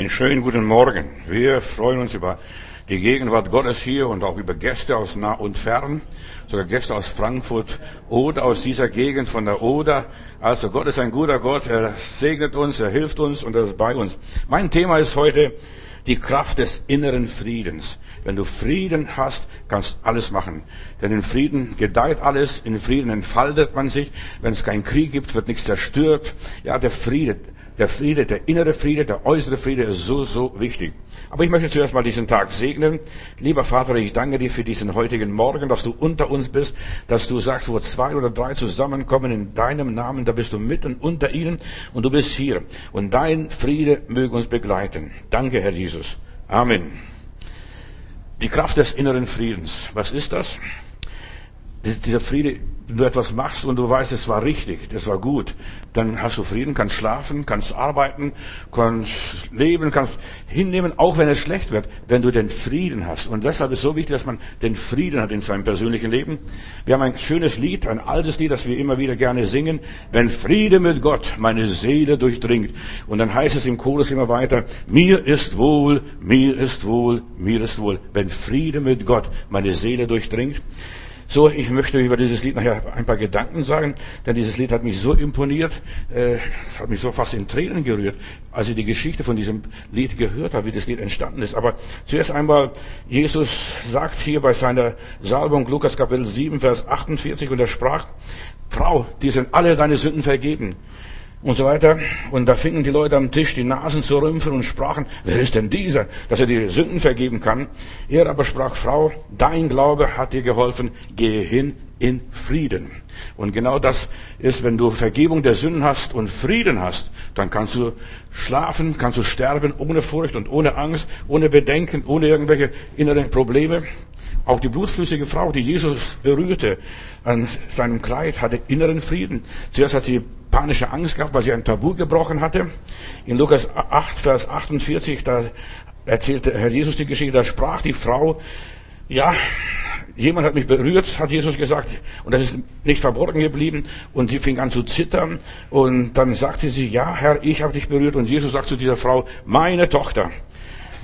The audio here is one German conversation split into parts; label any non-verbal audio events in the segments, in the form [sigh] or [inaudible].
Einen schönen guten Morgen. Wir freuen uns über die Gegenwart Gottes hier und auch über Gäste aus nah und fern, sogar Gäste aus Frankfurt oder aus dieser Gegend von der Oder. Also Gott ist ein guter Gott, er segnet uns, er hilft uns und er ist bei uns. Mein Thema ist heute die Kraft des inneren Friedens. Wenn du Frieden hast, kannst alles machen. Denn in Frieden gedeiht alles, in Frieden entfaltet man sich. Wenn es keinen Krieg gibt, wird nichts zerstört. Ja, der Friede, der Friede, der innere Friede, der äußere Friede ist so, so wichtig. Aber ich möchte zuerst mal diesen Tag segnen. Lieber Vater, ich danke dir für diesen heutigen Morgen, dass du unter uns bist, dass du sagst, wo zwei oder drei zusammenkommen in deinem Namen, da bist du mitten unter ihnen und du bist hier. Und dein Friede möge uns begleiten. Danke, Herr Jesus. Amen. Die Kraft des inneren Friedens. Was ist das? Dieser Friede, wenn du etwas machst und du weißt, es war richtig, das war gut, dann hast du Frieden, kannst schlafen, kannst arbeiten, kannst leben, kannst hinnehmen, auch wenn es schlecht wird, wenn du den Frieden hast. Und deshalb ist so wichtig, dass man den Frieden hat in seinem persönlichen Leben. Wir haben ein schönes Lied, ein altes Lied, das wir immer wieder gerne singen. Wenn Friede mit Gott meine Seele durchdringt. Und dann heißt es im Chorus immer weiter, mir ist wohl, mir ist wohl, mir ist wohl. Wenn Friede mit Gott meine Seele durchdringt. So, ich möchte über dieses Lied nachher ein paar Gedanken sagen, denn dieses Lied hat mich so imponiert, äh, hat mich so fast in Tränen gerührt, als ich die Geschichte von diesem Lied gehört habe, wie das Lied entstanden ist. Aber zuerst einmal, Jesus sagt hier bei seiner Salbung, Lukas Kapitel 7, Vers 48, und er sprach, Frau, dir sind alle deine Sünden vergeben und so weiter. Und da fingen die Leute am Tisch die Nasen zu rümpfen und sprachen, wer ist denn dieser, dass er die Sünden vergeben kann? Er aber sprach, Frau, dein Glaube hat dir geholfen, gehe hin in Frieden. Und genau das ist, wenn du Vergebung der Sünden hast und Frieden hast, dann kannst du schlafen, kannst du sterben ohne Furcht und ohne Angst, ohne Bedenken, ohne irgendwelche inneren Probleme. Auch die blutflüssige Frau, die Jesus berührte an seinem Kleid, hatte inneren Frieden. Zuerst hat sie panische Angst gehabt, weil sie ein Tabu gebrochen hatte. In Lukas 8, Vers 48, da erzählte Herr Jesus die Geschichte, da sprach die Frau, ja, jemand hat mich berührt, hat Jesus gesagt, und das ist nicht verborgen geblieben, und sie fing an zu zittern, und dann sagte sie, ja, Herr, ich habe dich berührt, und Jesus sagt zu dieser Frau, meine Tochter,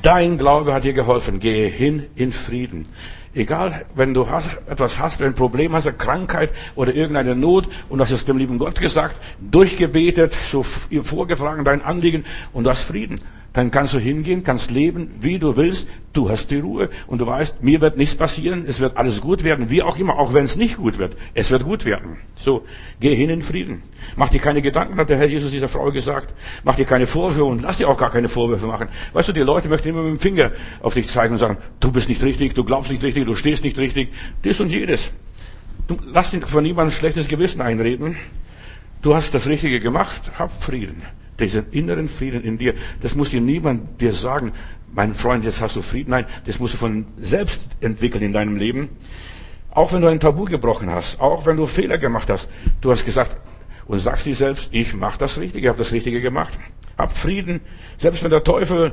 dein Glaube hat dir geholfen, gehe hin in Frieden. Egal, wenn du hast, etwas hast, wenn ein Problem hast, eine Krankheit oder irgendeine Not und hast es dem lieben Gott gesagt, durchgebetet, so vorgetragen dein Anliegen und du hast Frieden dann kannst du hingehen, kannst leben, wie du willst. Du hast die Ruhe und du weißt, mir wird nichts passieren, es wird alles gut werden, wie auch immer, auch wenn es nicht gut wird. Es wird gut werden. So, geh hin in Frieden. Mach dir keine Gedanken, hat der Herr Jesus dieser Frau gesagt. Mach dir keine Vorwürfe und lass dir auch gar keine Vorwürfe machen. Weißt du, die Leute möchten immer mit dem Finger auf dich zeigen und sagen, du bist nicht richtig, du glaubst nicht richtig, du stehst nicht richtig. Das und jedes. Du lass dir von niemandem schlechtes Gewissen einreden. Du hast das Richtige gemacht, hab Frieden diesen inneren Frieden in dir, das muss dir niemand dir sagen, mein Freund, jetzt hast du Frieden. Nein, das musst du von selbst entwickeln in deinem Leben. Auch wenn du ein Tabu gebrochen hast, auch wenn du Fehler gemacht hast, du hast gesagt und sagst dir selbst, ich mache das Richtige, ich habe das Richtige gemacht. Hab Frieden, selbst wenn der Teufel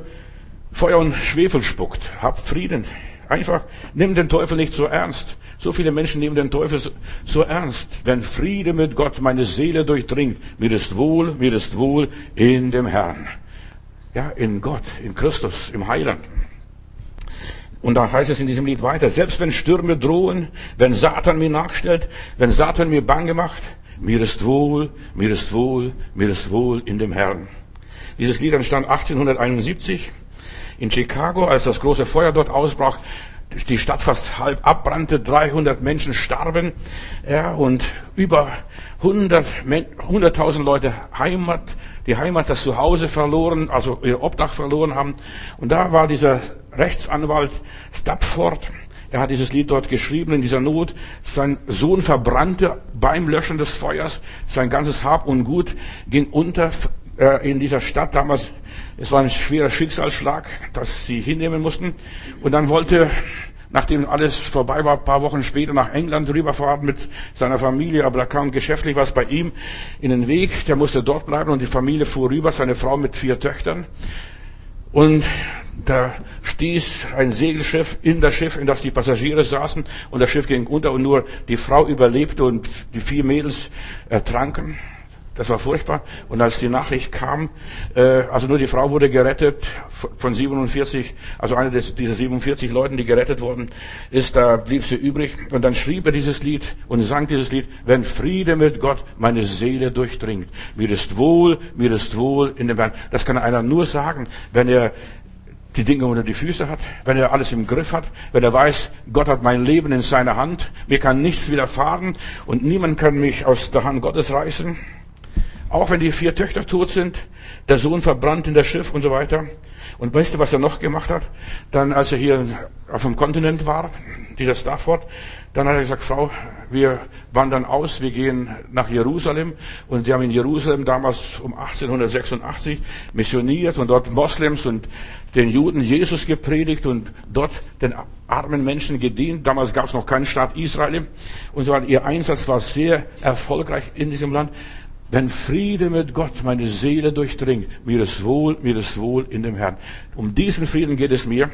Feuer und Schwefel spuckt, hab Frieden. Einfach, nimm den Teufel nicht so ernst. So viele Menschen nehmen den Teufel so ernst. Wenn Friede mit Gott meine Seele durchdringt, mir ist wohl, mir ist wohl in dem Herrn. Ja, in Gott, in Christus, im Heiland. Und da heißt es in diesem Lied weiter, selbst wenn Stürme drohen, wenn Satan mir nachstellt, wenn Satan mir bange macht, mir ist wohl, mir ist wohl, mir ist wohl in dem Herrn. Dieses Lied entstand 1871 in Chicago, als das große Feuer dort ausbrach, die Stadt fast halb abbrannte, 300 Menschen starben, ja, und über 100, 100.000 Leute Heimat, die Heimat, das Zuhause verloren, also ihr Obdach verloren haben. Und da war dieser Rechtsanwalt Stapford, er hat dieses Lied dort geschrieben in dieser Not. Sein Sohn verbrannte beim Löschen des Feuers. Sein ganzes Hab und Gut ging unter in dieser Stadt damals, es war ein schwerer Schicksalsschlag, dass sie hinnehmen mussten. Und dann wollte, nachdem alles vorbei war, paar Wochen später nach England rüberfahren mit seiner Familie, aber da kam geschäftlich was bei ihm in den Weg. Der musste dort bleiben und die Familie fuhr rüber, seine Frau mit vier Töchtern. Und da stieß ein Segelschiff in das Schiff, in das die Passagiere saßen, und das Schiff ging unter und nur die Frau überlebte und die vier Mädels ertranken. Das war furchtbar. Und als die Nachricht kam, äh, also nur die Frau wurde gerettet von 47, also eine des, dieser 47 Leuten, die gerettet wurden, ist, da blieb sie übrig. Und dann schrieb er dieses Lied und sang dieses Lied, wenn Friede mit Gott meine Seele durchdringt. Mir ist wohl, mir ist wohl in dem Herrn. Das kann einer nur sagen, wenn er die Dinge unter die Füße hat, wenn er alles im Griff hat, wenn er weiß, Gott hat mein Leben in seiner Hand, mir kann nichts widerfahren und niemand kann mich aus der Hand Gottes reißen. Auch wenn die vier Töchter tot sind, der Sohn verbrannt in das Schiff und so weiter. Und weißt du, was er noch gemacht hat? Dann, als er hier auf dem Kontinent war, dieser Stafford, dann hat er gesagt, Frau, wir wandern aus, wir gehen nach Jerusalem. Und sie haben in Jerusalem damals um 1886 missioniert und dort Moslems und den Juden Jesus gepredigt und dort den armen Menschen gedient. Damals gab es noch keinen Staat Israel. Und so ihr Einsatz war sehr erfolgreich in diesem Land. Wenn Friede mit Gott meine Seele durchdringt, mir ist wohl, mir ist wohl in dem Herrn. Um diesen Frieden geht es mir,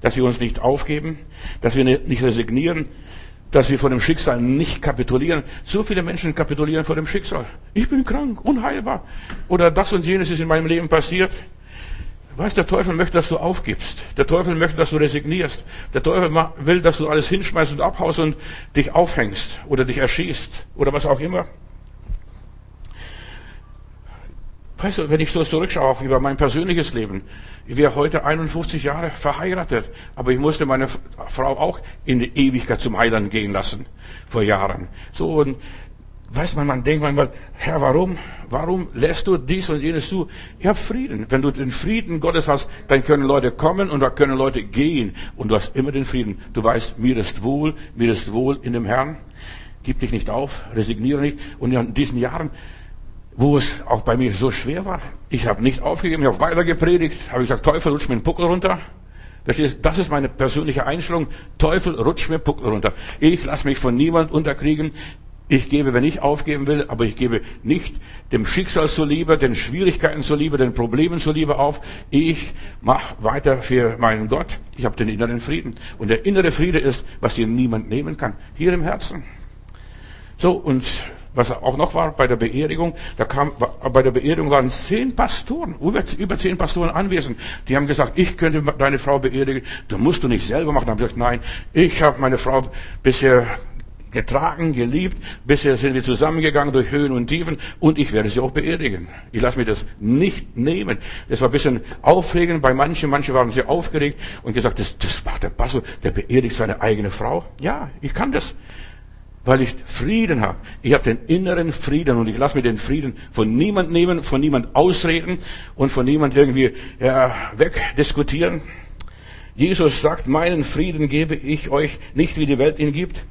dass wir uns nicht aufgeben, dass wir nicht resignieren, dass wir vor dem Schicksal nicht kapitulieren. So viele Menschen kapitulieren vor dem Schicksal. Ich bin krank, unheilbar. Oder das und jenes ist in meinem Leben passiert. Weißt, der Teufel möchte, dass du aufgibst. Der Teufel möchte, dass du resignierst. Der Teufel will, dass du alles hinschmeißt und abhaust und dich aufhängst oder dich erschießt oder was auch immer. Weißt du, wenn ich so zurückschaue, auch über mein persönliches Leben, ich wäre heute 51 Jahre verheiratet, aber ich musste meine Frau auch in die Ewigkeit zum Heiland gehen lassen, vor Jahren. So, und weiß man, man denkt manchmal, Herr, warum, warum lässt du dies und jenes zu? Ich habe Frieden. Wenn du den Frieden Gottes hast, dann können Leute kommen und da können Leute gehen und du hast immer den Frieden. Du weißt, mir ist wohl, mir ist wohl in dem Herrn. Gib dich nicht auf, resigniere nicht. Und in diesen Jahren, wo es auch bei mir so schwer war. Ich habe nicht aufgegeben, ich habe weiter gepredigt, habe gesagt, Teufel, rutsch mir den Puckel runter. Das ist meine persönliche Einstellung. Teufel, rutsch mir Puckel runter. Ich lasse mich von niemand unterkriegen. Ich gebe, wenn ich aufgeben will, aber ich gebe nicht dem Schicksal zuliebe, den Schwierigkeiten zuliebe, den Problemen zuliebe auf. Ich mache weiter für meinen Gott. Ich habe den inneren Frieden. Und der innere Friede ist, was dir niemand nehmen kann. Hier im Herzen. So, und was auch noch war bei der Beerdigung, da kam, bei der Beerdigung waren zehn Pastoren, über, zehn Pastoren anwesend. Die haben gesagt, ich könnte deine Frau beerdigen, du musst du nicht selber machen. Da habe ich gesagt, nein, ich habe meine Frau bisher getragen, geliebt, bisher sind wir zusammengegangen durch Höhen und Tiefen und ich werde sie auch beerdigen. Ich lasse mir das nicht nehmen. Das war ein bisschen aufregend bei manchen, manche waren sehr aufgeregt und gesagt, das, das macht der Pastor, der beerdigt seine eigene Frau. Ja, ich kann das weil ich Frieden habe. Ich habe den inneren Frieden und ich lasse mir den Frieden von niemand nehmen, von niemand ausreden und von niemand irgendwie ja, wegdiskutieren. Jesus sagt, meinen Frieden gebe ich euch nicht, wie die Welt ihn gibt.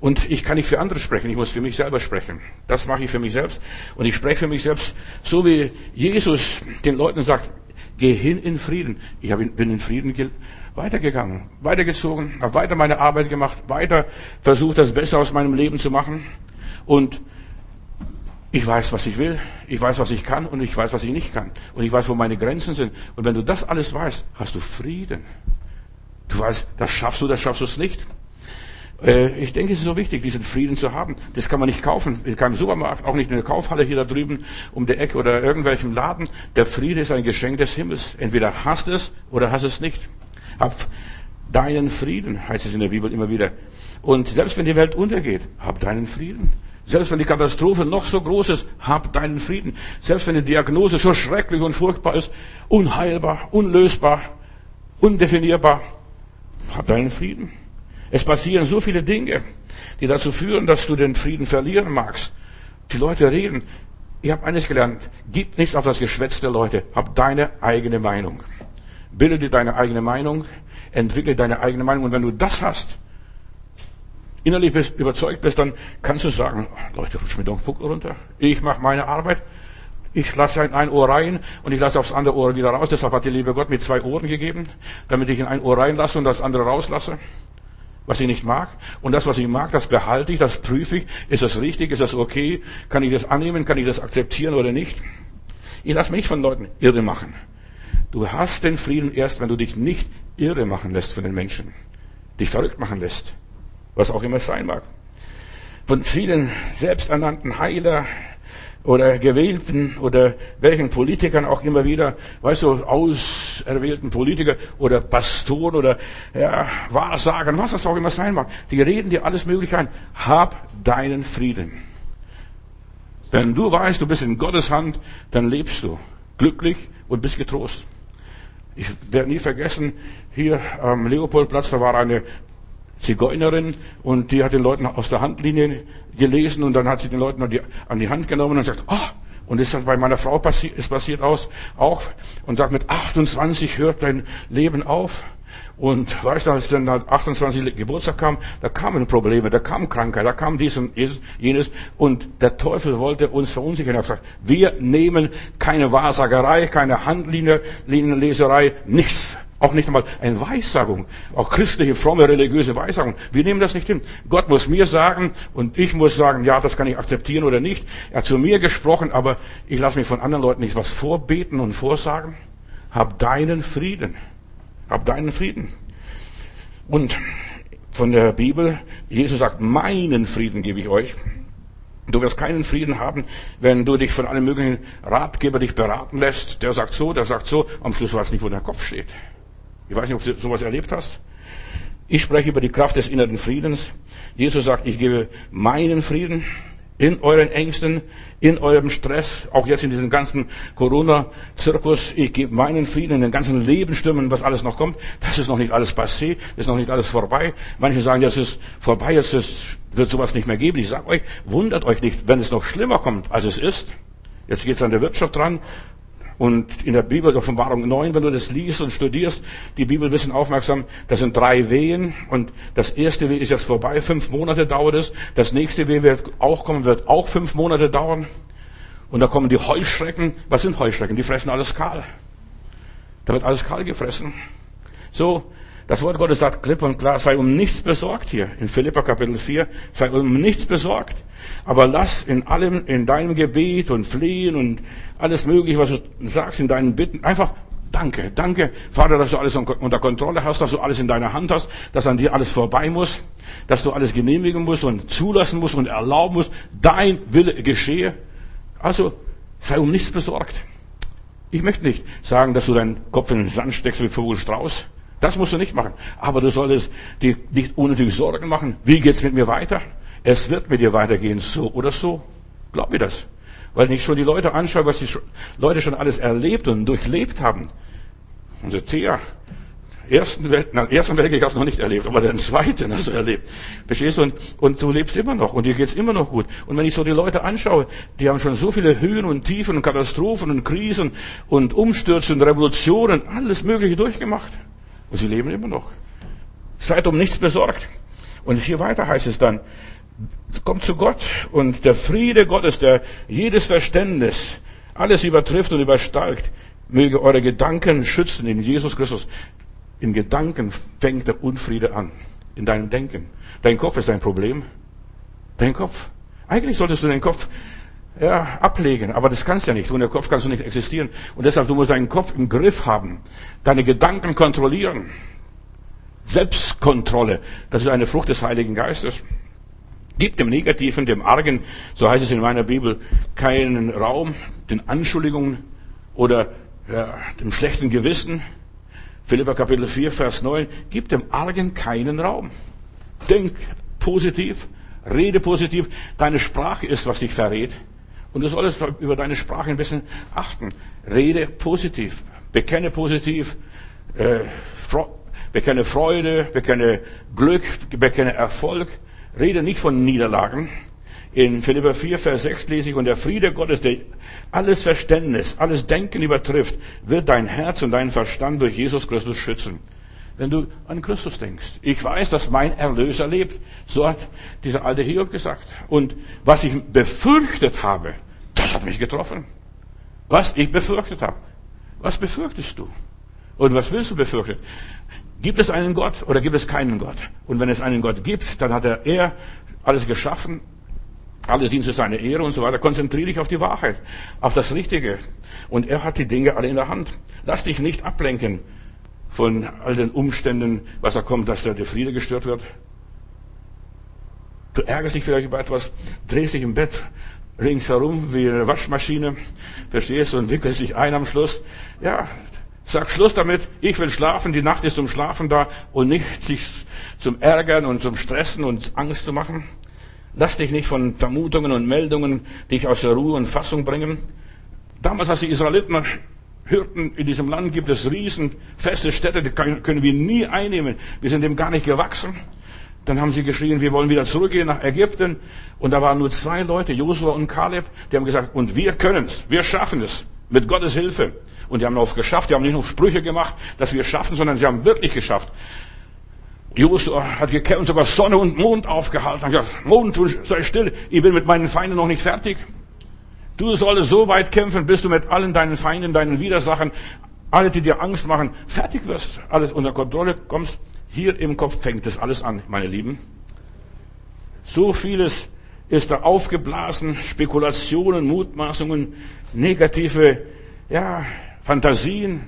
Und ich kann nicht für andere sprechen, ich muss für mich selber sprechen. Das mache ich für mich selbst. Und ich spreche für mich selbst, so wie Jesus den Leuten sagt, geh hin in Frieden. Ich bin in Frieden weitergegangen, weitergezogen, habe weiter meine Arbeit gemacht, weiter versucht, das Beste aus meinem Leben zu machen. Und ich weiß, was ich will, ich weiß, was ich kann und ich weiß, was ich nicht kann. Und ich weiß, wo meine Grenzen sind. Und wenn du das alles weißt, hast du Frieden. Du weißt, das schaffst du, das schaffst du es nicht. Äh, ich denke, es ist so wichtig, diesen Frieden zu haben. Das kann man nicht kaufen, in keinem Supermarkt, auch nicht in der Kaufhalle hier da drüben um der Ecke oder irgendwelchem Laden. Der Friede ist ein Geschenk des Himmels. Entweder hast es oder hast es nicht. Hab deinen Frieden, heißt es in der Bibel immer wieder. Und selbst wenn die Welt untergeht, hab deinen Frieden. Selbst wenn die Katastrophe noch so groß ist, hab deinen Frieden. Selbst wenn die Diagnose so schrecklich und furchtbar ist, unheilbar, unlösbar, undefinierbar, hab deinen Frieden. Es passieren so viele Dinge, die dazu führen, dass du den Frieden verlieren magst. Die Leute reden. Ich habe eines gelernt. Gib nichts auf das Geschwätz der Leute. Hab deine eigene Meinung. Bilde dir deine eigene Meinung, entwickle deine eigene Meinung und wenn du das hast, innerlich bist, überzeugt bist, dann kannst du sagen, Leute, rutsch mir doch einen Puckel runter. Ich mache meine Arbeit. Ich lasse in ein Ohr rein und ich lasse aufs andere Ohr wieder raus. Deshalb hat der liebe Gott mir zwei Ohren gegeben, damit ich in ein Ohr reinlasse und das andere rauslasse, was ich nicht mag. Und das, was ich mag, das behalte ich, das prüfe ich. Ist das richtig? Ist das okay? Kann ich das annehmen? Kann ich das akzeptieren oder nicht? Ich lasse mich nicht von Leuten irre machen. Du hast den Frieden erst, wenn du dich nicht irre machen lässt von den Menschen, dich verrückt machen lässt, was auch immer es sein mag. Von vielen selbsternannten Heiler, oder Gewählten oder welchen Politikern auch immer wieder, weißt du, auserwählten Politiker oder Pastoren oder ja, Wahrsagern, was das auch immer sein mag. Die reden dir alles Mögliche ein. Hab deinen Frieden. Wenn du weißt, du bist in Gottes Hand, dann lebst du glücklich und bist getrost. Ich werde nie vergessen, hier am Leopoldplatz, da war eine Zigeunerin und die hat den Leuten aus der Handlinie gelesen und dann hat sie den Leuten an die, an die Hand genommen und sagt, oh, und das hat bei meiner Frau passiert, ist passiert aus, auch, und sagt, mit 28 hört dein Leben auf. Und weißt du, als dann 28 Geburtstag kam, da kamen Probleme, da kam Krankheit, da kam dies und jenes. Und der Teufel wollte uns verunsichern. Er hat gesagt, wir nehmen keine Wahrsagerei, keine Handlinienleserei, nichts. Auch nicht einmal eine Weissagung, auch christliche, fromme, religiöse Weissagung. Wir nehmen das nicht hin. Gott muss mir sagen und ich muss sagen, ja, das kann ich akzeptieren oder nicht. Er hat zu mir gesprochen, aber ich lasse mich von anderen Leuten nicht was vorbeten und vorsagen. Hab deinen Frieden. Hab deinen Frieden. Und von der Bibel, Jesus sagt, meinen Frieden gebe ich euch. Du wirst keinen Frieden haben, wenn du dich von einem möglichen Ratgeber dich beraten lässt. Der sagt so, der sagt so. Am Schluss weiß nicht, wo der Kopf steht. Ich weiß nicht, ob du sowas erlebt hast. Ich spreche über die Kraft des inneren Friedens. Jesus sagt, ich gebe meinen Frieden in euren Ängsten, in eurem Stress, auch jetzt in diesem ganzen Corona-Zirkus. Ich gebe meinen Frieden in den ganzen Lebensstürmen, was alles noch kommt. Das ist noch nicht alles passé, ist noch nicht alles vorbei. Manche sagen, das ist vorbei, es wird sowas nicht mehr geben. Ich sage euch, wundert euch nicht, wenn es noch schlimmer kommt, als es ist. Jetzt geht es an der Wirtschaft dran. Und in der Bibel, der Offenbarung 9, wenn du das liest und studierst, die Bibel ein bisschen aufmerksam, das sind drei Wehen. Und das erste Weh ist jetzt vorbei, fünf Monate dauert es. Das nächste Weh wird auch kommen, wird auch fünf Monate dauern. Und da kommen die Heuschrecken. Was sind Heuschrecken? Die fressen alles kahl. Da wird alles kahl gefressen. So, das Wort Gottes sagt klipp und klar, sei um nichts besorgt hier. In Philippa Kapitel 4, sei um nichts besorgt. Aber lass in allem, in deinem Gebet und Flehen und alles mögliche, was du sagst, in deinen Bitten, einfach Danke, danke, Vater, dass du alles unter Kontrolle hast, dass du alles in deiner Hand hast, dass an dir alles vorbei muss, dass du alles genehmigen musst und zulassen musst und erlauben musst, dein Wille geschehe. Also, sei um nichts besorgt. Ich möchte nicht sagen, dass du deinen Kopf in den Sand steckst wie Vogel Strauß. Das musst du nicht machen. Aber du solltest dir nicht unnötig Sorgen machen. Wie geht's mit mir weiter? Es wird mit dir weitergehen, so oder so. Glaub mir das. Weil ich schon die Leute anschaue, was die Leute schon alles erlebt und durchlebt haben. Unser Thea, ersten, Welt, na, ersten Weltkrieg hast du noch nicht erlebt, aber den zweiten hast du erlebt. Verstehst du? Und, und du lebst immer noch und dir geht's immer noch gut. Und wenn ich so die Leute anschaue, die haben schon so viele Höhen und Tiefen und Katastrophen und Krisen und Umstürze und Revolutionen, alles Mögliche durchgemacht. Und sie leben immer noch. Seid um nichts besorgt. Und hier weiter heißt es dann, kommt zu Gott und der Friede Gottes, der jedes Verständnis, alles übertrifft und übersteigt, möge eure Gedanken schützen in Jesus Christus. In Gedanken fängt der Unfriede an. In deinem Denken. Dein Kopf ist dein Problem. Dein Kopf. Eigentlich solltest du den Kopf ja, ablegen, aber das kannst du ja nicht. Ohne Kopf kannst du nicht existieren. Und deshalb, du musst deinen Kopf im Griff haben, deine Gedanken kontrollieren. Selbstkontrolle, das ist eine Frucht des Heiligen Geistes. Gib dem Negativen, dem Argen, so heißt es in meiner Bibel, keinen Raum, den Anschuldigungen oder ja, dem schlechten Gewissen. Philippa Kapitel 4, Vers 9, gib dem Argen keinen Raum. Denk positiv, rede positiv, deine Sprache ist, was dich verrät. Und du solltest über deine Sprache ein bisschen achten. Rede positiv, bekenne positiv, äh, bekenne Freude, bekenne Glück, bekenne Erfolg. Rede nicht von Niederlagen. In Philipper 4, Vers 6 lese ich, und der Friede Gottes, der alles Verständnis, alles Denken übertrifft, wird dein Herz und deinen Verstand durch Jesus Christus schützen. Wenn du an Christus denkst. Ich weiß, dass mein Erlöser lebt. So hat dieser alte Hiob gesagt. Und was ich befürchtet habe, das hat mich getroffen. Was ich befürchtet habe. Was befürchtest du? Und was willst du befürchten? Gibt es einen Gott oder gibt es keinen Gott? Und wenn es einen Gott gibt, dann hat er, er alles geschaffen, alles dient zu seiner Ehre und so weiter. Konzentriere dich auf die Wahrheit, auf das Richtige. Und er hat die Dinge alle in der Hand. Lass dich nicht ablenken von all den Umständen, was da kommt, dass der Friede gestört wird. Du ärgerst dich vielleicht über etwas, drehst dich im Bett ringsherum wie eine Waschmaschine, verstehst du, und wickelt sich ein am Schluss. Ja, sag Schluss damit, ich will schlafen, die Nacht ist zum Schlafen da und nicht sich zum Ärgern und zum Stressen und Angst zu machen. Lass dich nicht von Vermutungen und Meldungen dich aus der Ruhe und Fassung bringen. Damals, als die Israeliten hörten, in diesem Land gibt es riesen feste Städte, die können wir nie einnehmen. Wir sind dem gar nicht gewachsen. Dann haben sie geschrien, wir wollen wieder zurückgehen nach Ägypten. Und da waren nur zwei Leute, Josua und Kaleb, die haben gesagt, und wir können es, wir schaffen es, mit Gottes Hilfe. Und die haben auch geschafft, die haben nicht nur Sprüche gemacht, dass wir schaffen, sondern sie haben wirklich geschafft. Josua hat gekämpft, sogar Sonne und Mond aufgehalten. Hat gesagt, Mond, sei still, ich bin mit meinen Feinden noch nicht fertig. Du solltest so weit kämpfen, bis du mit allen deinen Feinden, deinen Widersachern, alle, die dir Angst machen, fertig wirst, alles unter Kontrolle kommst. Hier im Kopf fängt das alles an, meine Lieben. So vieles ist da aufgeblasen, Spekulationen, Mutmaßungen, negative, ja, Fantasien,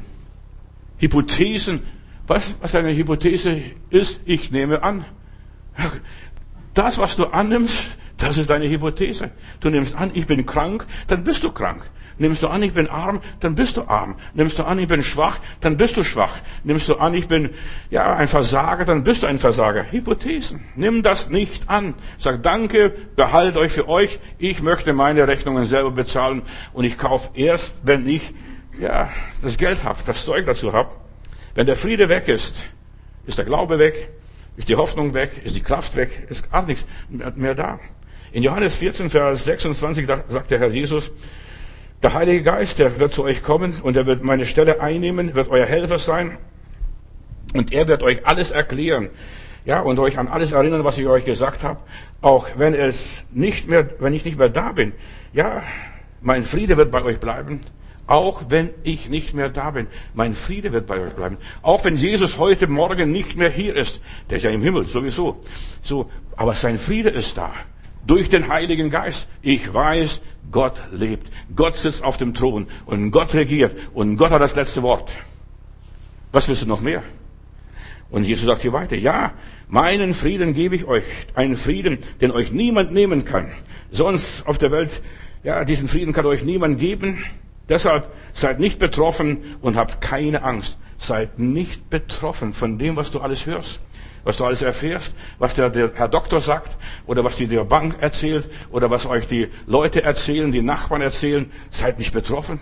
Hypothesen. Was, was eine Hypothese ist, ich nehme an. Das, was du annimmst, das ist deine Hypothese. Du nimmst an, ich bin krank, dann bist du krank. Nimmst du an, ich bin arm, dann bist du arm. Nimmst du an, ich bin schwach, dann bist du schwach. Nimmst du an, ich bin ja ein Versager, dann bist du ein Versager. Hypothesen. Nimm das nicht an. Sag danke, behaltet euch für euch. Ich möchte meine Rechnungen selber bezahlen und ich kaufe erst, wenn ich ja das Geld habe, das Zeug dazu habe. Wenn der Friede weg ist, ist der Glaube weg, ist die Hoffnung weg, ist die Kraft weg, ist gar nichts mehr da. In Johannes 14, Vers 26 sagt der Herr Jesus, der Heilige Geist, der wird zu euch kommen und er wird meine Stelle einnehmen, wird euer Helfer sein und er wird euch alles erklären. Ja, und euch an alles erinnern, was ich euch gesagt habe, auch wenn es nicht mehr, wenn ich nicht mehr da bin. Ja, mein Friede wird bei euch bleiben, auch wenn ich nicht mehr da bin. Mein Friede wird bei euch bleiben. Auch wenn Jesus heute Morgen nicht mehr hier ist. Der ist ja im Himmel, sowieso. So, aber sein Friede ist da. Durch den Heiligen Geist. Ich weiß, Gott lebt. Gott sitzt auf dem Thron und Gott regiert und Gott hat das letzte Wort. Was willst du noch mehr? Und Jesus sagt hier weiter, ja, meinen Frieden gebe ich euch, einen Frieden, den euch niemand nehmen kann. Sonst auf der Welt, ja, diesen Frieden kann euch niemand geben. Deshalb seid nicht betroffen und habt keine Angst. Seid nicht betroffen von dem, was du alles hörst was du alles erfährst, was der, der Herr Doktor sagt oder was dir der Bank erzählt oder was euch die Leute erzählen, die Nachbarn erzählen, seid nicht betroffen.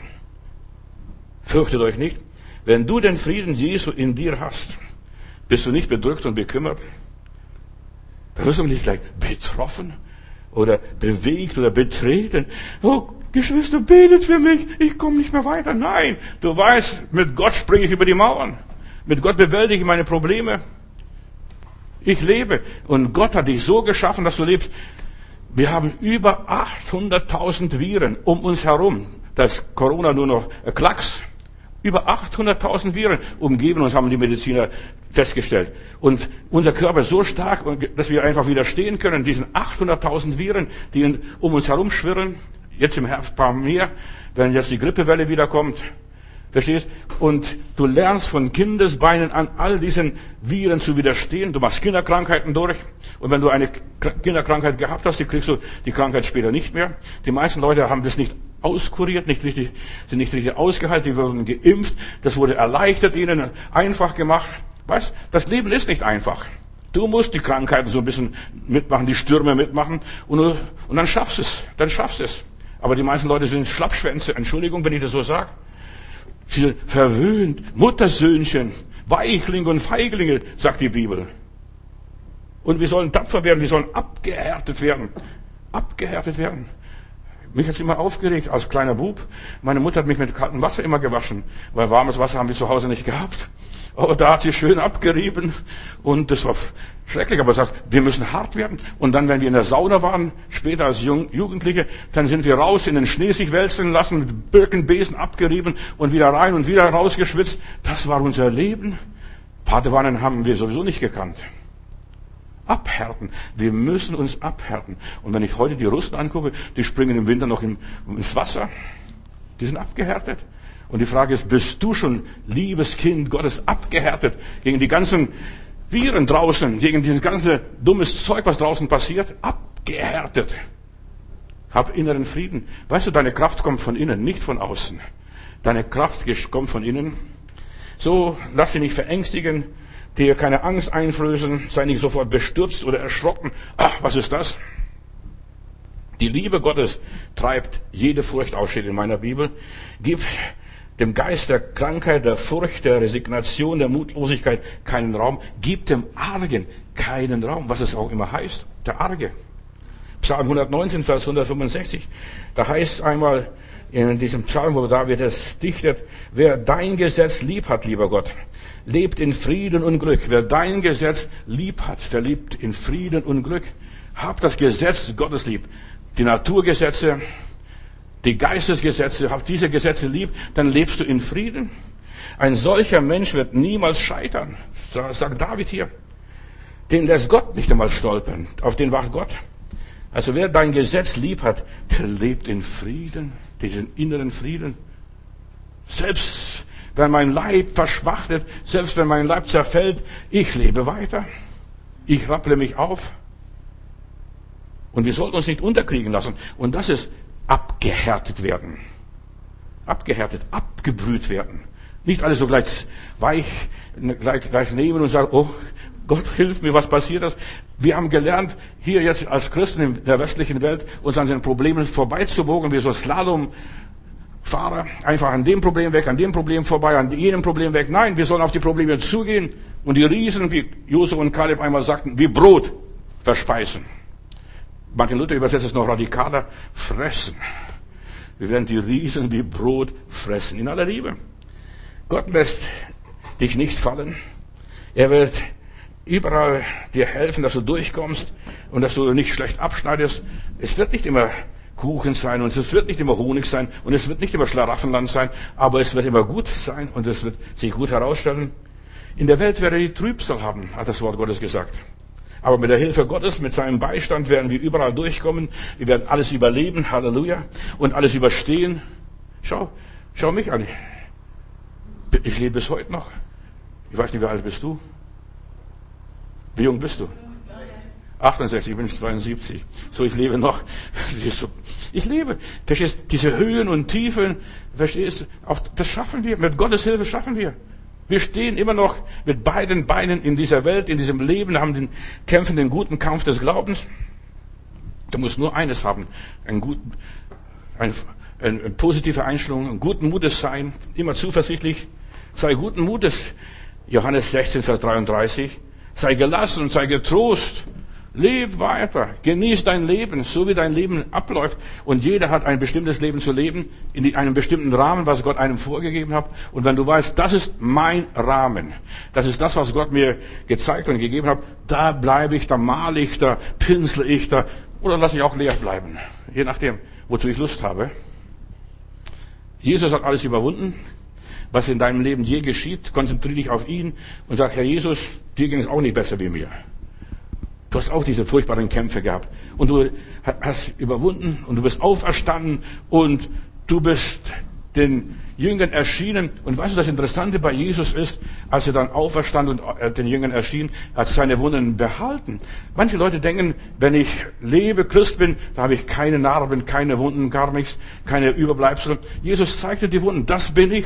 Fürchtet euch nicht. Wenn du den Frieden Jesu in dir hast, bist du nicht bedrückt und bekümmert. Da wirst du nicht gleich betroffen oder bewegt oder betreten. Oh, Geschwister, betet für mich, ich komme nicht mehr weiter. Nein, du weißt, mit Gott springe ich über die Mauern. Mit Gott bewältige ich meine Probleme. Ich lebe. Und Gott hat dich so geschaffen, dass du lebst. Wir haben über 800.000 Viren um uns herum. Da ist Corona nur noch Klacks. Über 800.000 Viren umgeben uns, haben die Mediziner festgestellt. Und unser Körper ist so stark, dass wir einfach widerstehen können, diesen 800.000 Viren, die um uns herum schwirren. Jetzt im Herbst ein paar mehr, wenn jetzt die Grippewelle wiederkommt. Verstehst? Und du lernst von Kindesbeinen an all diesen Viren zu widerstehen. Du machst Kinderkrankheiten durch. Und wenn du eine Kinderkrankheit gehabt hast, die kriegst du die Krankheit später nicht mehr. Die meisten Leute haben das nicht auskuriert, nicht richtig, sind nicht richtig ausgehalten, die wurden geimpft. Das wurde erleichtert ihnen, einfach gemacht. Weißt? Das Leben ist nicht einfach. Du musst die Krankheiten so ein bisschen mitmachen, die Stürme mitmachen. Und, und dann schaffst es. Dann schaffst es. Aber die meisten Leute sind Schlappschwänze. Entschuldigung, wenn ich das so sage. Sie sind verwöhnt, Muttersöhnchen, Weichlinge und Feiglinge, sagt die Bibel. Und wir sollen tapfer werden, wir sollen abgehärtet werden. Abgehärtet werden. Mich hat's immer aufgeregt als kleiner Bub. Meine Mutter hat mich mit kaltem Wasser immer gewaschen, weil warmes Wasser haben wir zu Hause nicht gehabt. Aber da hat sie schön abgerieben und das war schrecklich. Aber sagt, wir müssen hart werden. Und dann, wenn wir in der Sauna waren, später als Jugendliche, dann sind wir raus in den Schnee sich wälzen lassen, mit Birkenbesen abgerieben und wieder rein und wieder rausgeschwitzt. Das war unser Leben. Badewannen haben wir sowieso nicht gekannt. Abhärten. Wir müssen uns abhärten. Und wenn ich heute die Russen angucke, die springen im Winter noch ins Wasser. Die sind abgehärtet. Und die Frage ist, bist du schon, liebes Kind Gottes, abgehärtet gegen die ganzen Viren draußen, gegen dieses ganze dummes Zeug, was draußen passiert? Abgehärtet. Hab inneren Frieden. Weißt du, deine Kraft kommt von innen, nicht von außen. Deine Kraft kommt von innen. So, lass dich nicht verängstigen, dir keine Angst einflößen, sei nicht sofort bestürzt oder erschrocken. Ach, was ist das? Die Liebe Gottes treibt jede Furcht aus, steht in meiner Bibel. Gib dem Geist der Krankheit, der Furcht, der Resignation, der Mutlosigkeit keinen Raum. Gib dem Argen keinen Raum, was es auch immer heißt. Der Arge. Psalm 119, Vers 165. Da heißt einmal in diesem Psalm, wo David es dichtet, wer dein Gesetz lieb hat, lieber Gott, lebt in Frieden und Glück. Wer dein Gesetz lieb hat, der lebt in Frieden und Glück. Hab das Gesetz Gottes lieb. Die Naturgesetze, die Geistesgesetze, hab diese Gesetze lieb, dann lebst du in Frieden. Ein solcher Mensch wird niemals scheitern, sagt David hier. Den lässt Gott nicht einmal stolpern. Auf den wacht Gott. Also wer dein Gesetz lieb hat, der lebt in Frieden, diesen inneren Frieden. Selbst wenn mein Leib verschwachtet, selbst wenn mein Leib zerfällt, ich lebe weiter. Ich rapple mich auf. Und wir sollten uns nicht unterkriegen lassen. Und das ist abgehärtet werden. Abgehärtet, abgebrüht werden. Nicht alles so gleich weich, gleich, gleich nehmen und sagen, oh, Gott hilf mir, was passiert ist. Wir haben gelernt, hier jetzt als Christen in der westlichen Welt uns an den Problemen vorbeizubogen, wie so Slalomfahrer, einfach an dem Problem weg, an dem Problem vorbei, an jenem Problem weg. Nein, wir sollen auf die Probleme zugehen und die Riesen, wie Josef und Kaleb einmal sagten, wie Brot verspeisen. Martin Luther übersetzt es noch radikaler, fressen. Wir werden die Riesen wie Brot fressen, in aller Liebe. Gott lässt dich nicht fallen. Er wird überall dir helfen, dass du durchkommst und dass du nicht schlecht abschneidest. Es wird nicht immer Kuchen sein und es wird nicht immer Honig sein und es wird nicht immer Schlaraffenland sein, aber es wird immer gut sein und es wird sich gut herausstellen. In der Welt werde die Trübsal haben, hat das Wort Gottes gesagt. Aber mit der Hilfe Gottes, mit seinem Beistand werden wir überall durchkommen. Wir werden alles überleben, Halleluja, und alles überstehen. Schau, schau mich an. Ich lebe bis heute noch. Ich weiß nicht, wie alt bist du? Wie jung bist du? 68, ich bin 72. So, ich lebe noch. [laughs] Ich lebe. Verstehst Diese Höhen und Tiefen, verstehst du? Das schaffen wir. Mit Gottes Hilfe schaffen wir. Wir stehen immer noch mit beiden Beinen in dieser Welt, in diesem Leben, haben den, kämpfen den guten Kampf des Glaubens. Du musst nur eines haben. Ein gut, ein, eine positive Einstellung, einen guten Mutes sein, immer zuversichtlich. Sei guten Mutes. Johannes 16, Vers 33. Sei gelassen und sei getrost. Leb weiter. Genieß dein Leben, so wie dein Leben abläuft. Und jeder hat ein bestimmtes Leben zu leben, in einem bestimmten Rahmen, was Gott einem vorgegeben hat. Und wenn du weißt, das ist mein Rahmen, das ist das, was Gott mir gezeigt und gegeben hat, da bleibe ich, da male ich, da pinsel ich, da, oder lasse ich auch leer bleiben. Je nachdem, wozu ich Lust habe. Jesus hat alles überwunden. Was in deinem Leben je geschieht, konzentriere dich auf ihn und sag, Herr Jesus, dir ging es auch nicht besser wie mir. Du hast auch diese furchtbaren Kämpfe gehabt. Und du hast überwunden und du bist auferstanden und du bist den Jüngern erschienen. Und weißt du, das Interessante bei Jesus ist, als er dann auferstand und äh, den Jüngern erschien, hat seine Wunden behalten. Manche Leute denken, wenn ich lebe, Christ bin, da habe ich keine Narben, keine Wunden, gar nichts, keine Überbleibsel. Jesus zeigte die Wunden. Das bin ich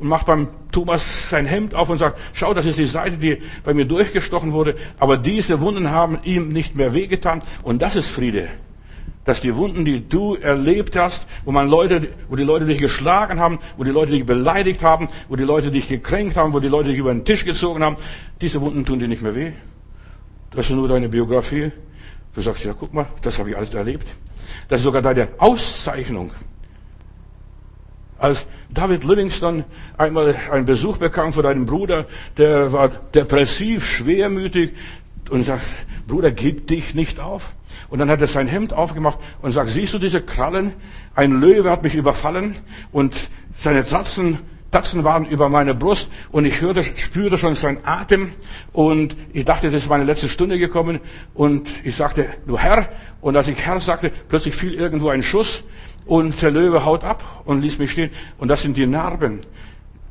und macht beim Thomas sein Hemd auf und sagt, schau, das ist die Seite, die bei mir durchgestochen wurde, aber diese Wunden haben ihm nicht mehr wehgetan und das ist Friede. Dass die Wunden, die du erlebt hast, wo man Leute, wo die Leute dich geschlagen haben, wo die Leute dich beleidigt haben, wo die Leute dich gekränkt haben, wo die Leute dich über den Tisch gezogen haben, diese Wunden tun dir nicht mehr weh. Das ist nur deine Biografie. Du sagst, ja, guck mal, das habe ich alles erlebt. Das ist sogar deine Auszeichnung. Als David Livingston einmal einen Besuch bekam von einem Bruder, der war depressiv, schwermütig und sagt, Bruder, gib dich nicht auf. Und dann hat er sein Hemd aufgemacht und sagt, siehst du diese Krallen? Ein Löwe hat mich überfallen und seine Tatzen, Tatzen waren über meine Brust und ich hörte, spürte schon seinen Atem und ich dachte, das ist meine letzte Stunde gekommen und ich sagte, du Herr, und als ich Herr sagte, plötzlich fiel irgendwo ein Schuss und der Löwe haut ab und ließ mich stehen. Und das sind die Narben.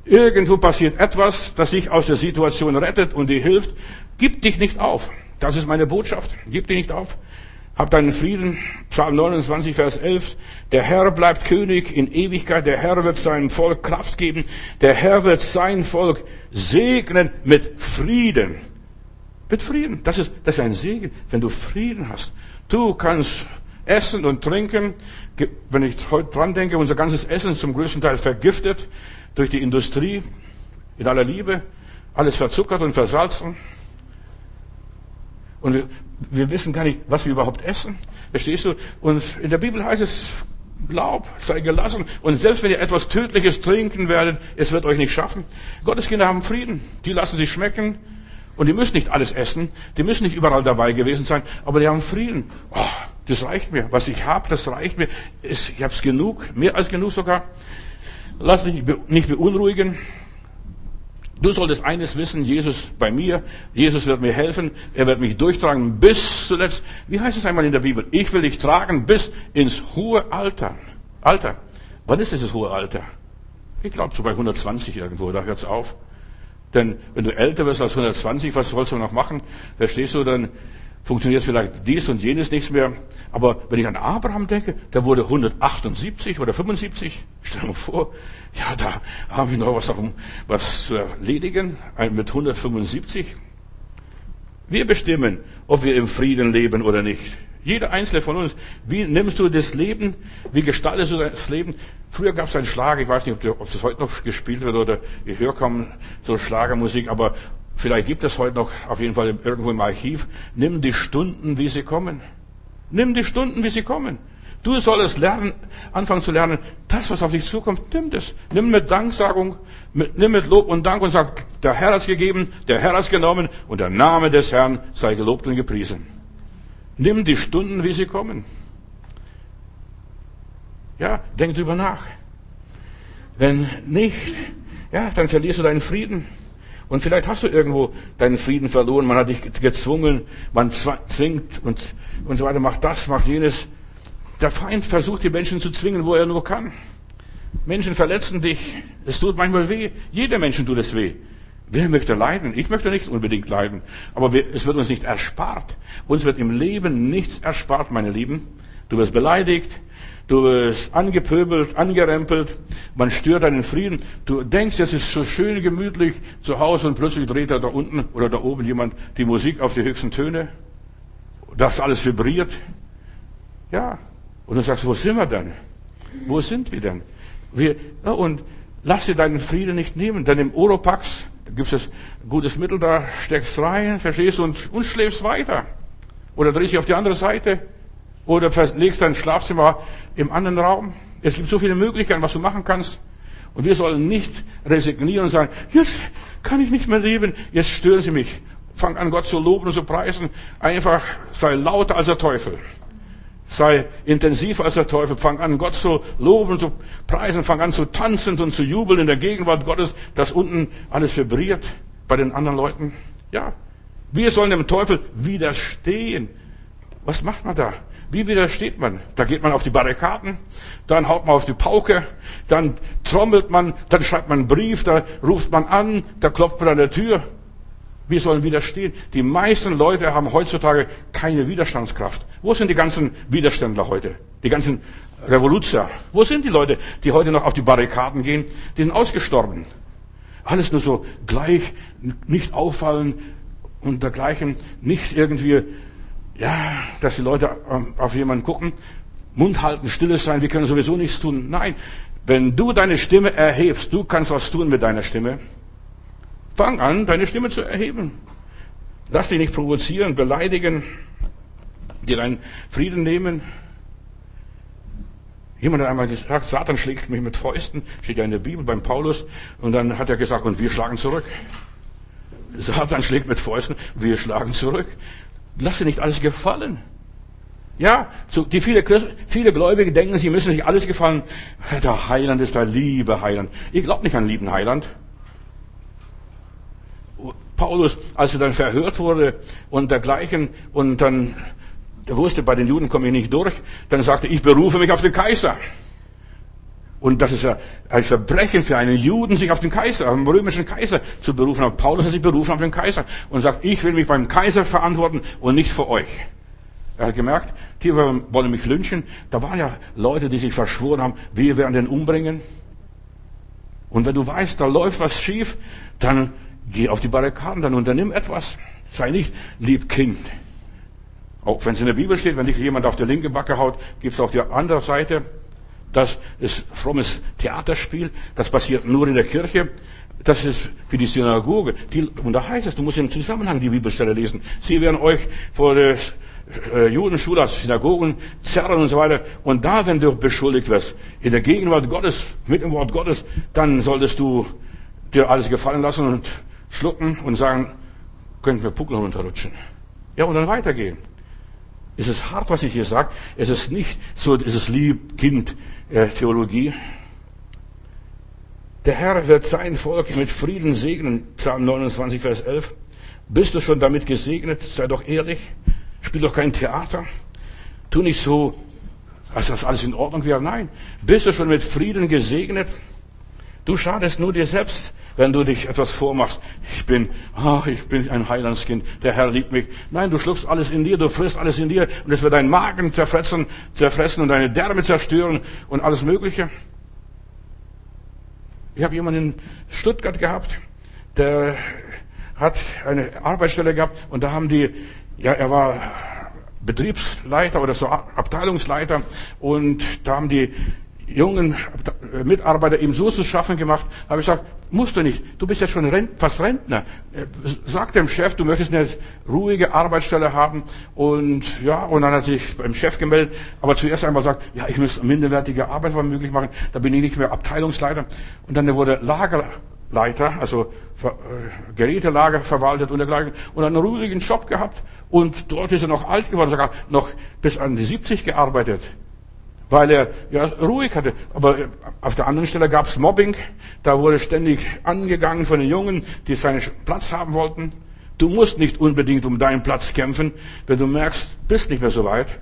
Irgendwo passiert etwas, das dich aus der Situation rettet und dir hilft. Gib dich nicht auf. Das ist meine Botschaft. Gib dich nicht auf. Hab deinen Frieden. Psalm 29, Vers 11. Der Herr bleibt König in Ewigkeit. Der Herr wird seinem Volk Kraft geben. Der Herr wird sein Volk segnen mit Frieden. Mit Frieden. Das ist, das ist ein Segen, wenn du Frieden hast. Du kannst essen und trinken. Wenn ich heute dran denke, unser ganzes Essen ist zum größten Teil vergiftet durch die Industrie. In aller Liebe. Alles verzuckert und versalzen. Und wir, wir wissen gar nicht, was wir überhaupt essen. Verstehst du? Und in der Bibel heißt es, Glaub, sei gelassen. Und selbst wenn ihr etwas Tödliches trinken werdet, es wird euch nicht schaffen. Gottes Kinder haben Frieden. Die lassen sich schmecken. Und die müssen nicht alles essen. Die müssen nicht überall dabei gewesen sein. Aber die haben Frieden. Oh, das reicht mir. Was ich habe, das reicht mir. Ich habe es genug. Mehr als genug sogar. Lass dich nicht beunruhigen. Du solltest eines wissen, Jesus bei mir, Jesus wird mir helfen, er wird mich durchtragen bis zuletzt. Wie heißt es einmal in der Bibel? Ich will dich tragen bis ins hohe Alter. Alter. Wann ist dieses hohe Alter? Ich glaube so bei 120 irgendwo, da hört's auf. Denn wenn du älter wirst als 120, was sollst du noch machen? Verstehst du, dann funktioniert vielleicht dies und jenes nichts mehr. Aber wenn ich an Abraham denke, der wurde 178 oder 75. Stell mal vor, ja, da haben wir noch was, was zu erledigen mit 175. Wir bestimmen, ob wir im Frieden leben oder nicht. Jeder einzelne von uns. Wie nimmst du das Leben? Wie gestaltest du das Leben? Früher gab es einen Schlag, ich weiß nicht, ob das heute noch gespielt wird oder ich höre kaum so Schlagermusik, aber Vielleicht gibt es heute noch auf jeden Fall irgendwo im Archiv. Nimm die Stunden, wie sie kommen. Nimm die Stunden, wie sie kommen. Du sollst lernen, anfangen zu lernen, das, was auf dich zukommt, nimm das. Nimm mit Danksagung, mit, nimm mit Lob und Dank und sag, der Herr hat es gegeben, der Herr hat es genommen und der Name des Herrn sei gelobt und gepriesen. Nimm die Stunden, wie sie kommen. Ja, denk drüber nach. Wenn nicht, ja, dann verlierst du deinen Frieden. Und vielleicht hast du irgendwo deinen Frieden verloren, man hat dich gezwungen, man zwingt und, und so weiter, macht das, macht jenes. Der Feind versucht die Menschen zu zwingen, wo er nur kann. Menschen verletzen dich. Es tut manchmal weh. Jeder Menschen tut es weh. Wer möchte leiden? Ich möchte nicht unbedingt leiden. Aber es wird uns nicht erspart. Uns wird im Leben nichts erspart, meine Lieben. Du wirst beleidigt, du wirst angepöbelt, angerempelt, man stört deinen Frieden. Du denkst, es ist so schön gemütlich zu Hause und plötzlich dreht da da unten oder da oben jemand die Musik auf die höchsten Töne. Das alles vibriert. Ja. Und du sagst, wo sind wir denn? Wo sind wir denn? Wir, ja, und lass dir deinen Frieden nicht nehmen, denn im Oropax gibt es gutes Mittel, da steckst rein, verstehst du, und, und schläfst weiter. Oder drehst dich auf die andere Seite oder verlegst dein Schlafzimmer im anderen Raum. Es gibt so viele Möglichkeiten, was du machen kannst. Und wir sollen nicht resignieren und sagen, jetzt kann ich nicht mehr leben, jetzt stören sie mich. Fang an, Gott zu loben und zu preisen. Einfach sei lauter als der Teufel. Sei intensiver als der Teufel. Fang an, Gott zu loben und zu preisen. Fang an zu tanzen und zu jubeln in der Gegenwart Gottes, dass unten alles vibriert bei den anderen Leuten. Ja. Wir sollen dem Teufel widerstehen. Was macht man da? Wie widersteht man? Da geht man auf die Barrikaden, dann haut man auf die Pauke, dann trommelt man, dann schreibt man einen Brief, da ruft man an, da klopft man an der Tür. Wir sollen widerstehen. Die meisten Leute haben heutzutage keine Widerstandskraft. Wo sind die ganzen Widerständler heute? Die ganzen Revoluzer? Wo sind die Leute, die heute noch auf die Barrikaden gehen? Die sind ausgestorben. Alles nur so gleich, nicht auffallen und dergleichen, nicht irgendwie ja, dass die Leute ähm, auf jemanden gucken, Mund halten, stilles sein, wir können sowieso nichts tun. Nein, wenn du deine Stimme erhebst, du kannst was tun mit deiner Stimme. Fang an, deine Stimme zu erheben. Lass dich nicht provozieren, beleidigen, dir deinen Frieden nehmen. Jemand hat einmal gesagt, Satan schlägt mich mit Fäusten, steht ja in der Bibel beim Paulus, und dann hat er gesagt, und wir schlagen zurück. Satan schlägt mit Fäusten, wir schlagen zurück. Lass dir nicht alles gefallen. Ja, so, die viele, viele Gläubige denken, sie müssen sich alles gefallen. Der Heiland ist der liebe Heiland. Ich glaube nicht an lieben Heiland. Paulus, als er dann verhört wurde und dergleichen und dann, der wusste, bei den Juden komme ich nicht durch, dann sagte, ich berufe mich auf den Kaiser. Und das ist ein Verbrechen für einen Juden, sich auf den Kaiser, auf den römischen Kaiser zu berufen. Aber Paulus hat sich berufen auf den Kaiser und sagt, ich will mich beim Kaiser verantworten und nicht für euch. Er hat gemerkt, die wollen mich lynchen. Da waren ja Leute, die sich verschworen haben, wir werden den umbringen. Und wenn du weißt, da läuft was schief, dann geh auf die Barrikaden, dann unternimm etwas. Sei nicht lieb Kind. Auch wenn es in der Bibel steht, wenn dich jemand auf der linke Backe haut, gibt es auf der anderen Seite, das ist frommes Theaterspiel, das passiert nur in der Kirche, das ist für die Synagoge. Die, und da heißt es, du musst im Zusammenhang die Bibelstelle lesen. Sie werden euch vor der äh, Judenschule als Synagogen zerren und so weiter. Und da, wenn du beschuldigt wirst, in der Gegenwart Gottes, mit dem Wort Gottes, dann solltest du dir alles gefallen lassen und schlucken und sagen, könnten wir Puckel runterrutschen. Ja, und dann weitergehen. Es ist hart, was ich hier sage. Es ist nicht so, es ist Lieb-Kind-Theologie. Der Herr wird sein Volk mit Frieden segnen. Psalm 29, Vers 11. Bist du schon damit gesegnet? Sei doch ehrlich. Spiel doch kein Theater. Tu nicht so, als das alles in Ordnung wäre. Nein. Bist du schon mit Frieden gesegnet? Du schadest nur dir selbst, wenn du dich etwas vormachst. Ich bin, ach, ich bin ein Heilandskind. Der Herr liebt mich. Nein, du schluckst alles in dir, du frisst alles in dir und es wird deinen Magen zerfressen, zerfressen und deine Därme zerstören und alles Mögliche. Ich habe jemanden in Stuttgart gehabt, der hat eine Arbeitsstelle gehabt und da haben die, ja, er war Betriebsleiter oder so Abteilungsleiter und da haben die jungen Mitarbeiter ihm so zu schaffen gemacht, habe ich gesagt, musst du nicht, du bist ja schon Rent, fast Rentner. Äh, sag dem Chef, du möchtest eine ruhige Arbeitsstelle haben. Und ja, und dann hat sich beim Chef gemeldet, aber zuerst einmal sagt, ja, ich muss minderwertige Arbeit möglich machen, da bin ich nicht mehr Abteilungsleiter. Und dann wurde Lagerleiter, also äh, Gerätelager verwaltet und dergleichen. Und einen ruhigen Job gehabt. Und dort ist er noch alt geworden, sogar noch bis an die 70 gearbeitet weil er ja ruhig hatte. Aber auf der anderen Stelle gab es Mobbing. Da wurde ständig angegangen von den Jungen, die seinen Platz haben wollten. Du musst nicht unbedingt um deinen Platz kämpfen, wenn du merkst, bist nicht mehr so weit.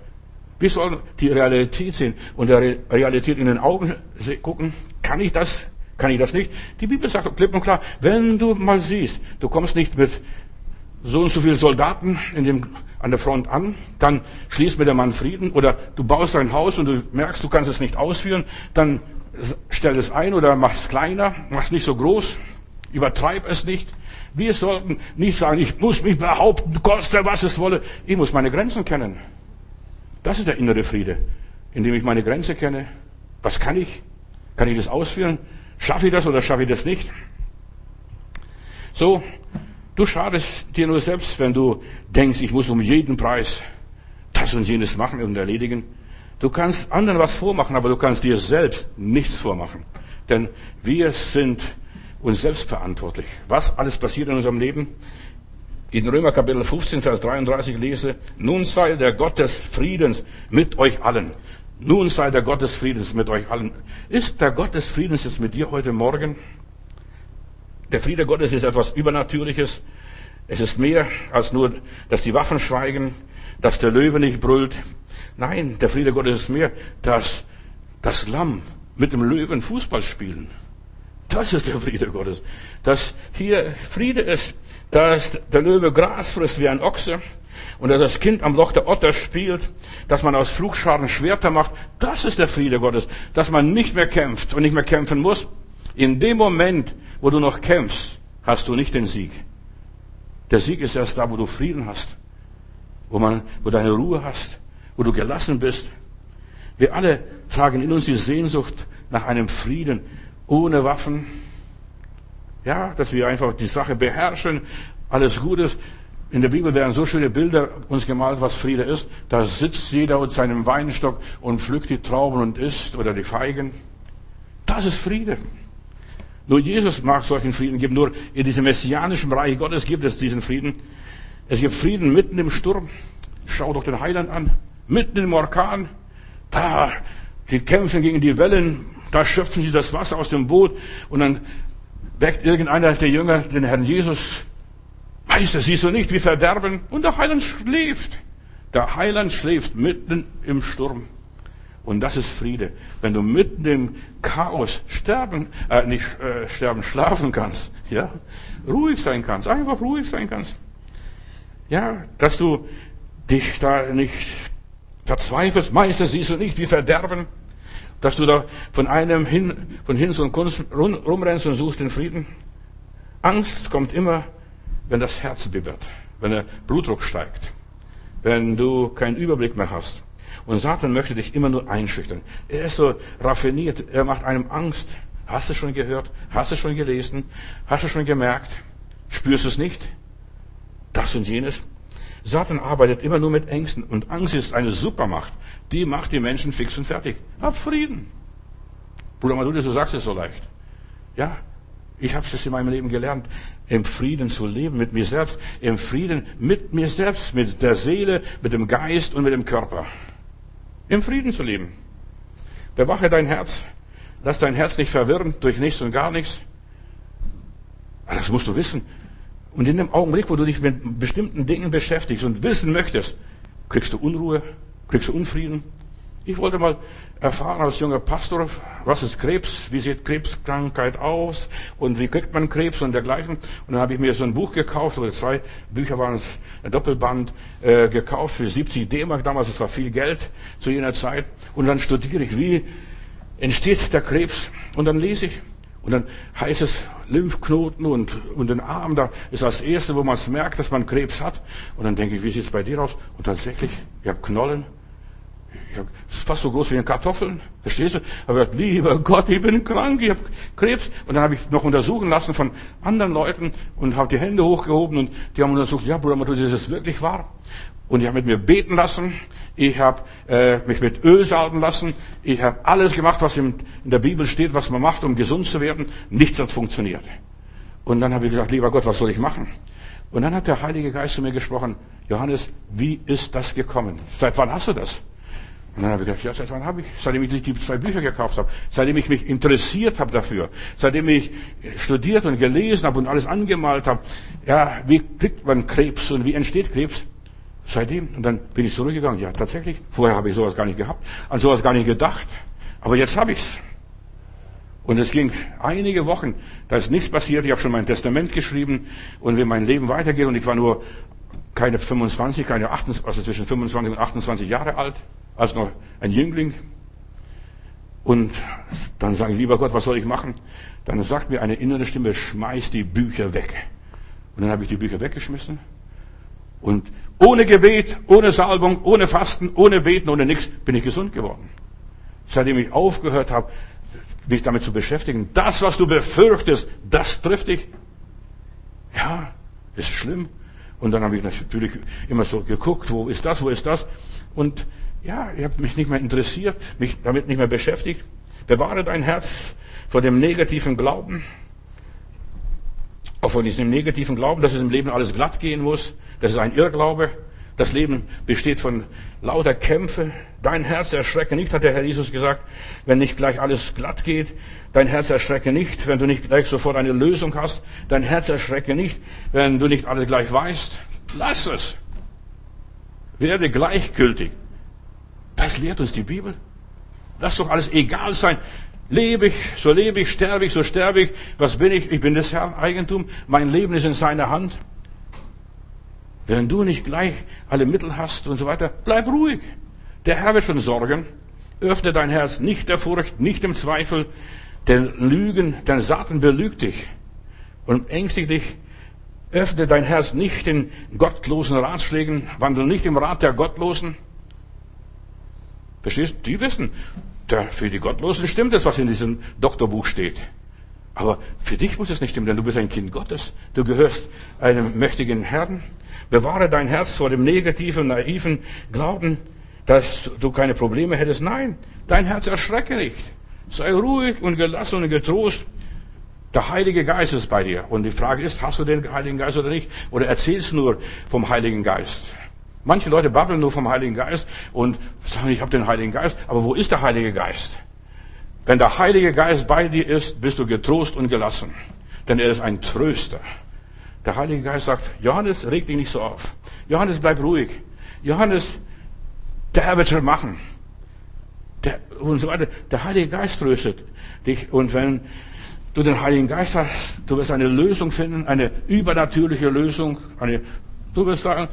Wir sollen die Realität sehen und der Realität in den Augen gucken. Kann ich das? Kann ich das nicht? Die Bibel sagt klipp und klar, wenn du mal siehst, du kommst nicht mit so und so viele Soldaten in dem, an der Front an, dann schließt mit dem Mann Frieden oder du baust ein Haus und du merkst, du kannst es nicht ausführen, dann stell es ein oder mach es kleiner, mach es nicht so groß, übertreib es nicht. Wir sollten nicht sagen, ich muss mich behaupten, koste was es wolle. Ich muss meine Grenzen kennen. Das ist der innere Friede, indem ich meine Grenze kenne. Was kann ich? Kann ich das ausführen? Schaffe ich das oder schaffe ich das nicht? So, Du schadest dir nur selbst, wenn du denkst, ich muss um jeden Preis das und jenes machen und erledigen. Du kannst anderen was vormachen, aber du kannst dir selbst nichts vormachen. Denn wir sind uns selbst verantwortlich. Was alles passiert in unserem Leben? In Römer Kapitel 15, Vers 33 lese, nun sei der Gott des Friedens mit euch allen. Nun sei der Gott des Friedens mit euch allen. Ist der Gott des Friedens jetzt mit dir heute Morgen? Der Friede Gottes ist etwas Übernatürliches. Es ist mehr als nur, dass die Waffen schweigen, dass der Löwe nicht brüllt. Nein, der Friede Gottes ist mehr, dass das Lamm mit dem Löwen Fußball spielen. Das ist der Friede Gottes. Dass hier Friede ist, dass der Löwe Gras frisst wie ein Ochse und dass das Kind am Loch der Otter spielt, dass man aus Flugscharen Schwerter macht. Das ist der Friede Gottes. Dass man nicht mehr kämpft und nicht mehr kämpfen muss, in dem Moment, wo du noch kämpfst, hast du nicht den Sieg. Der Sieg ist erst da, wo du Frieden hast, wo man, wo deine Ruhe hast, wo du gelassen bist. Wir alle tragen in uns die Sehnsucht nach einem Frieden ohne Waffen. Ja, dass wir einfach die Sache beherrschen, alles Gutes. In der Bibel werden so schöne Bilder uns gemalt, was Friede ist. Da sitzt jeder mit seinem Weinstock und pflückt die Trauben und isst oder die Feigen. Das ist Friede. Nur Jesus mag solchen Frieden geben. Nur in diesem messianischen Reich Gottes gibt es diesen Frieden. Es gibt Frieden mitten im Sturm. Schau doch den Heiland an. Mitten im Orkan. Da, die kämpfen gegen die Wellen. Da schöpfen sie das Wasser aus dem Boot. Und dann weckt irgendeiner der Jünger den Herrn Jesus. Meister, siehst du nicht, wie verderben? Und der Heiland schläft. Der Heiland schläft mitten im Sturm. Und das ist Friede. Wenn du mitten im Chaos sterben, äh, nicht äh, sterben, schlafen kannst, ja, ruhig sein kannst, einfach ruhig sein kannst. Ja, dass du dich da nicht verzweifelst, meinst du, siehst du nicht, wie Verderben, dass du da von einem hin, von Hinz und Kunst rum, rumrennst und suchst den Frieden? Angst kommt immer, wenn das Herz bibbert, wenn der Blutdruck steigt, wenn du keinen Überblick mehr hast. Und Satan möchte dich immer nur einschüchtern. Er ist so raffiniert, er macht einem Angst. Hast du schon gehört? Hast du schon gelesen? Hast du schon gemerkt? Spürst du es nicht? Das und jenes. Satan arbeitet immer nur mit Ängsten. Und Angst ist eine Supermacht. Die macht die Menschen fix und fertig. Hab Frieden. Bruder Madude, du sagst es so leicht. Ja, ich habe es in meinem Leben gelernt, im Frieden zu leben mit mir selbst, im Frieden mit mir selbst, mit der Seele, mit dem Geist und mit dem Körper. Im Frieden zu leben. Bewache dein Herz. Lass dein Herz nicht verwirren durch nichts und gar nichts. Das musst du wissen. Und in dem Augenblick, wo du dich mit bestimmten Dingen beschäftigst und wissen möchtest, kriegst du Unruhe, kriegst du Unfrieden, ich wollte mal erfahren als junger Pastor, was ist Krebs, wie sieht Krebskrankheit aus und wie kriegt man Krebs und dergleichen. Und dann habe ich mir so ein Buch gekauft, oder zwei Bücher waren es, ein Doppelband äh, gekauft für 70 D-Mark damals, das war viel Geld zu jener Zeit. Und dann studiere ich, wie entsteht der Krebs und dann lese ich. Und dann heißt es Lymphknoten und, und den Arm, da ist das Erste, wo man es merkt, dass man Krebs hat. Und dann denke ich, wie sieht es bei dir aus? Und tatsächlich, ich habe Knollen, fast so groß wie eine Kartoffeln. Verstehst du? Aber ich lieber Gott, ich bin krank, ich habe Krebs. Und dann habe ich noch untersuchen lassen von anderen Leuten und habe die Hände hochgehoben und die haben untersucht, ja Bruder Matthäus, ist das wirklich wahr? Und ich habe mit mir beten lassen, ich habe äh, mich mit Öl salben lassen, ich habe alles gemacht, was in der Bibel steht, was man macht, um gesund zu werden. Nichts hat funktioniert. Und dann habe ich gesagt, lieber Gott, was soll ich machen? Und dann hat der Heilige Geist zu mir gesprochen, Johannes, wie ist das gekommen? Seit wann hast du das? Und dann habe ich gedacht, ja, seit wann habe ich? Seitdem ich die zwei Bücher gekauft habe, seitdem ich mich interessiert habe dafür, seitdem ich studiert und gelesen habe und alles angemalt habe. Ja, wie kriegt man Krebs und wie entsteht Krebs? Seitdem. Und dann bin ich zurückgegangen. Ja, tatsächlich. Vorher habe ich sowas gar nicht gehabt, an sowas gar nicht gedacht. Aber jetzt habe ich's. Und es ging einige Wochen, da ist nichts passiert. Ich habe schon mein Testament geschrieben und wie mein Leben weitergeht. Und ich war nur keine 25, keine 28, also zwischen 25 und 28 Jahre alt als noch ein Jüngling. Und dann sage ich, lieber Gott, was soll ich machen? Dann sagt mir eine innere Stimme, schmeiß die Bücher weg. Und dann habe ich die Bücher weggeschmissen. Und ohne Gebet, ohne Salbung, ohne Fasten, ohne Beten, ohne nichts bin ich gesund geworden. Seitdem ich aufgehört habe, mich damit zu beschäftigen, das, was du befürchtest, das trifft dich. Ja, ist schlimm. Und dann habe ich natürlich immer so geguckt, wo ist das, wo ist das? Und ja, ich habe mich nicht mehr interessiert, mich damit nicht mehr beschäftigt. Bewahre dein Herz vor dem negativen Glauben, auch von diesem negativen Glauben, dass es im Leben alles glatt gehen muss. Das ist ein Irrglaube. Das Leben besteht von lauter Kämpfe. Dein Herz erschrecke nicht, hat der Herr Jesus gesagt, wenn nicht gleich alles glatt geht. Dein Herz erschrecke nicht, wenn du nicht gleich sofort eine Lösung hast. Dein Herz erschrecke nicht, wenn du nicht alles gleich weißt. Lass es. Werde gleichgültig. Das lehrt uns die Bibel. Lass doch alles egal sein. Lebe ich, so lebe ich, sterbe ich, so sterbe ich. Was bin ich? Ich bin des Herrn Eigentum. Mein Leben ist in seiner Hand. Wenn du nicht gleich alle Mittel hast und so weiter, bleib ruhig. Der Herr wird schon sorgen. Öffne dein Herz nicht der Furcht, nicht dem Zweifel, denn Lügen, denn Satan belügt dich und ängstigt dich. Öffne dein Herz nicht den gottlosen Ratschlägen, wandel nicht im Rat der Gottlosen. Verstehst du? Die wissen, für die Gottlosen stimmt es, was in diesem Doktorbuch steht. Aber für dich muss es nicht stimmen, denn du bist ein Kind Gottes. Du gehörst einem mächtigen Herrn. Bewahre dein Herz vor dem negativen, naiven Glauben, dass du keine Probleme hättest. Nein, dein Herz erschrecke nicht. Sei ruhig und gelassen und getrost. Der Heilige Geist ist bei dir. Und die Frage ist, hast du den Heiligen Geist oder nicht? Oder erzählst nur vom Heiligen Geist? Manche Leute babbeln nur vom Heiligen Geist und sagen, ich habe den Heiligen Geist. Aber wo ist der Heilige Geist? Wenn der Heilige Geist bei dir ist, bist du getrost und gelassen. Denn er ist ein Tröster. Der Heilige Geist sagt, Johannes, reg dich nicht so auf. Johannes, bleib ruhig. Johannes, der Herr wird schon machen. Der, und so weiter. Der Heilige Geist tröstet dich. Und wenn du den Heiligen Geist hast, du wirst eine Lösung finden, eine übernatürliche Lösung. Eine, du wirst sagen,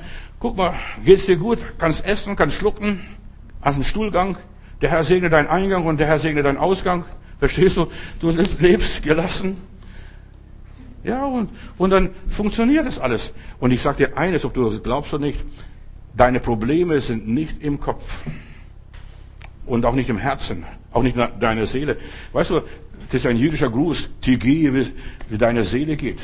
Guck mal, geht's dir gut? Kannst essen, kannst schlucken, an den Stuhlgang. Der Herr segne deinen Eingang und der Herr segne deinen Ausgang. Verstehst du? Du lebst gelassen. Ja, und, und dann funktioniert das alles. Und ich sage dir eines, ob du das glaubst oder nicht. Deine Probleme sind nicht im Kopf. Und auch nicht im Herzen. Auch nicht in deiner Seele. Weißt du, das ist ein jüdischer Gruß. Die gehe, wie, wie deine Seele geht.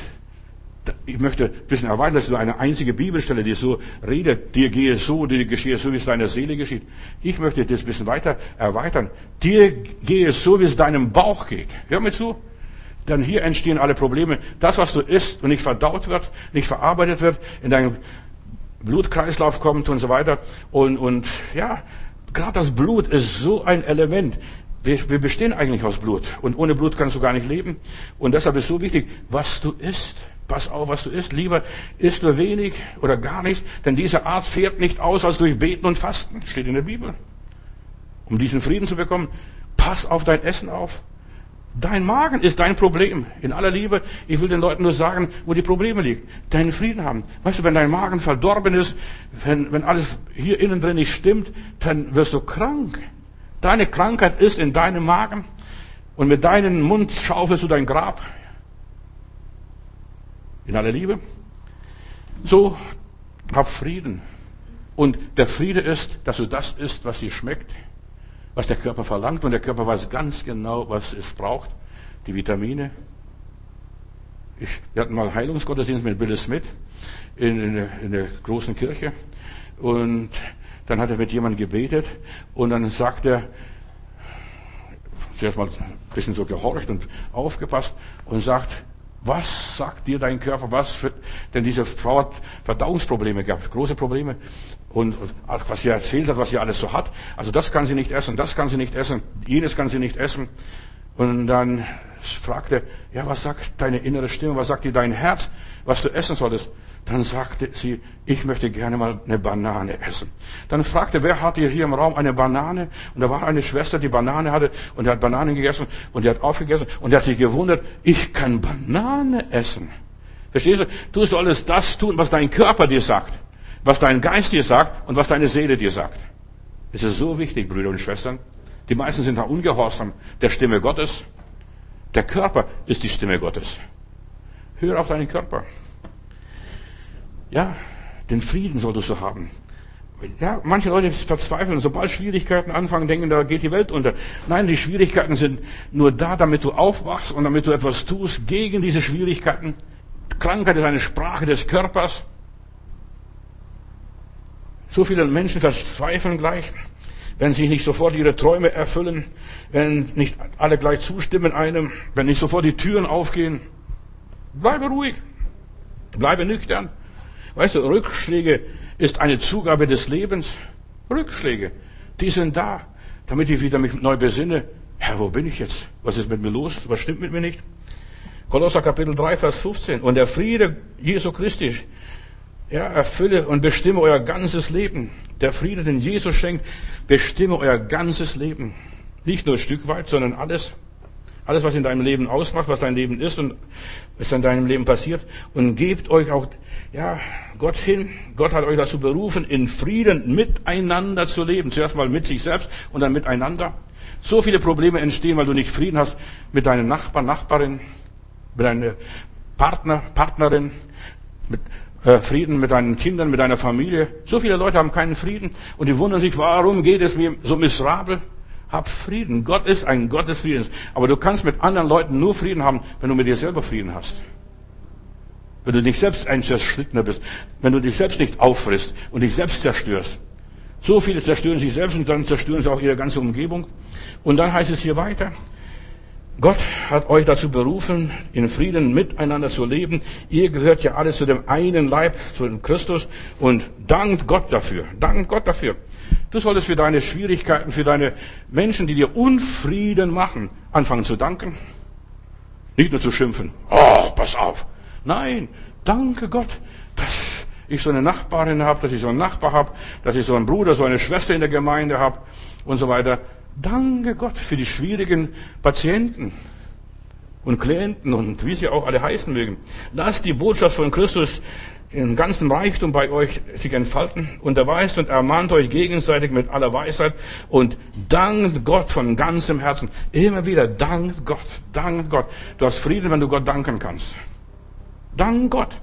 Ich möchte ein bisschen erweitern, das ist nur eine einzige Bibelstelle, die so redet. Dir gehe so, dir geschehe so, wie es deiner Seele geschieht. Ich möchte das ein bisschen weiter erweitern. Dir gehe so, wie es deinem Bauch geht. Hör mir zu. Denn hier entstehen alle Probleme. Das, was du isst und nicht verdaut wird, nicht verarbeitet wird, in deinem Blutkreislauf kommt und so weiter. Und, und ja, gerade das Blut ist so ein Element. Wir, wir bestehen eigentlich aus Blut. Und ohne Blut kannst du gar nicht leben. Und deshalb ist so wichtig, was du isst. Pass auf, was du isst. Lieber isst du wenig oder gar nichts, denn diese Art fährt nicht aus als durch Beten und Fasten. Steht in der Bibel. Um diesen Frieden zu bekommen, pass auf dein Essen auf. Dein Magen ist dein Problem. In aller Liebe, ich will den Leuten nur sagen, wo die Probleme liegen. Deinen Frieden haben. Weißt du, wenn dein Magen verdorben ist, wenn, wenn alles hier innen drin nicht stimmt, dann wirst du krank. Deine Krankheit ist in deinem Magen. Und mit deinem Mund schaufelst du dein Grab. In aller Liebe. So, hab Frieden. Und der Friede ist, dass du das isst, was dir schmeckt, was der Körper verlangt. Und der Körper weiß ganz genau, was es braucht. Die Vitamine. Ich, wir hatten mal Heilungsgottesdienst mit Bill Smith in, in, in der großen Kirche. Und dann hat er mit jemandem gebetet. Und dann sagt er, zuerst mal ein bisschen so gehorcht und aufgepasst und sagt, was sagt dir dein Körper? Was für, denn diese Frau hat Verdauungsprobleme gehabt, große Probleme. Und was sie erzählt hat, was sie alles so hat. Also das kann sie nicht essen, das kann sie nicht essen, jenes kann sie nicht essen. Und dann fragte, ja, was sagt deine innere Stimme? Was sagt dir dein Herz, was du essen solltest? Dann sagte sie, ich möchte gerne mal eine Banane essen. Dann fragte, wer hat hier im Raum eine Banane? Und da war eine Schwester, die Banane hatte und die hat Bananen gegessen und die hat aufgegessen und die hat sich gewundert, ich kann Banane essen. Verstehst du? Du solltest das tun, was dein Körper dir sagt, was dein Geist dir sagt und was deine Seele dir sagt. Es ist so wichtig, Brüder und Schwestern. Die meisten sind da ungehorsam der Stimme Gottes. Der Körper ist die Stimme Gottes. Hör auf deinen Körper. Ja, den Frieden solltest du haben. Ja, manche Leute verzweifeln, sobald Schwierigkeiten anfangen, denken, da geht die Welt unter. Nein, die Schwierigkeiten sind nur da, damit du aufwachst und damit du etwas tust gegen diese Schwierigkeiten. Krankheit ist eine Sprache des Körpers. So viele Menschen verzweifeln gleich, wenn sich nicht sofort ihre Träume erfüllen, wenn nicht alle gleich zustimmen einem, wenn nicht sofort die Türen aufgehen. Bleibe ruhig, bleibe nüchtern. Weißt du, Rückschläge ist eine Zugabe des Lebens. Rückschläge, die sind da, damit ich wieder mich neu besinne. Herr, wo bin ich jetzt? Was ist mit mir los? Was stimmt mit mir nicht? Kolosser Kapitel 3, Vers 15. Und der Friede Jesu Christi, ja, erfülle und bestimme euer ganzes Leben. Der Friede, den Jesus schenkt, bestimme euer ganzes Leben. Nicht nur ein Stück weit, sondern alles. Alles, was in deinem Leben ausmacht, was dein Leben ist und was in deinem Leben passiert. Und gebt euch auch, ja, Gott hin. Gott hat euch dazu berufen, in Frieden miteinander zu leben. Zuerst mal mit sich selbst und dann miteinander. So viele Probleme entstehen, weil du nicht Frieden hast mit deinen Nachbarn, Nachbarin, mit deiner Partner, Partnerin, mit äh, Frieden mit deinen Kindern, mit deiner Familie. So viele Leute haben keinen Frieden und die wundern sich, warum geht es mir so miserabel? Hab Frieden. Gott ist ein Gott des Friedens. Aber du kannst mit anderen Leuten nur Frieden haben, wenn du mit dir selber Frieden hast. Wenn du dich selbst ein Zerschrittener bist. Wenn du dich selbst nicht auffrisst und dich selbst zerstörst. So viele zerstören sich selbst und dann zerstören sie auch ihre ganze Umgebung. Und dann heißt es hier weiter. Gott hat euch dazu berufen, in Frieden miteinander zu leben. Ihr gehört ja alle zu dem einen Leib, zu dem Christus und dankt Gott dafür. Dankt Gott dafür. Du solltest für deine Schwierigkeiten, für deine Menschen, die dir Unfrieden machen, anfangen zu danken. Nicht nur zu schimpfen. Oh, pass auf. Nein, danke Gott, dass ich so eine Nachbarin habe, dass ich so einen Nachbar habe, dass ich so einen Bruder, so eine Schwester in der Gemeinde habe und so weiter. Danke Gott für die schwierigen Patienten und Klienten und wie sie auch alle heißen mögen. Lass die Botschaft von Christus im ganzen Reichtum bei euch sich entfalten. Unterweist und ermahnt euch gegenseitig mit aller Weisheit und dankt Gott von ganzem Herzen. Immer wieder dankt Gott, dankt Gott. Du hast Frieden, wenn du Gott danken kannst. Dank Gott.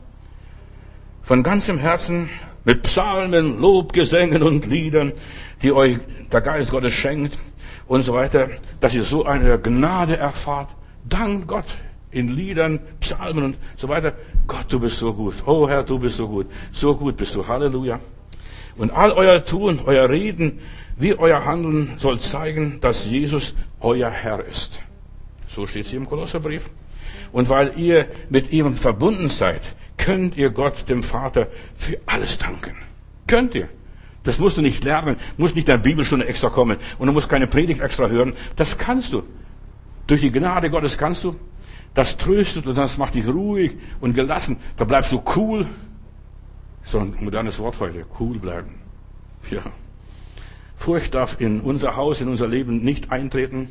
Von ganzem Herzen mit Psalmen, Lobgesängen und Liedern, die euch der Geist Gottes schenkt und so weiter, dass ihr so eine Gnade erfahrt. Dank Gott in Liedern, Psalmen und so weiter. Gott, du bist so gut. Oh Herr, du bist so gut. So gut bist du. Halleluja. Und all euer Tun, euer Reden, wie euer Handeln soll zeigen, dass Jesus euer Herr ist. So steht es hier im Kolosserbrief. Und weil ihr mit ihm verbunden seid, könnt ihr Gott, dem Vater, für alles danken. Könnt ihr. Das musst du nicht lernen, musst nicht in der Bibelstunde extra kommen und du musst keine Predigt extra hören. Das kannst du. Durch die Gnade Gottes kannst du. Das tröstet und das macht dich ruhig und gelassen. Da bleibst du cool. So ein modernes Wort heute. Cool bleiben. Ja. Furcht darf in unser Haus, in unser Leben nicht eintreten.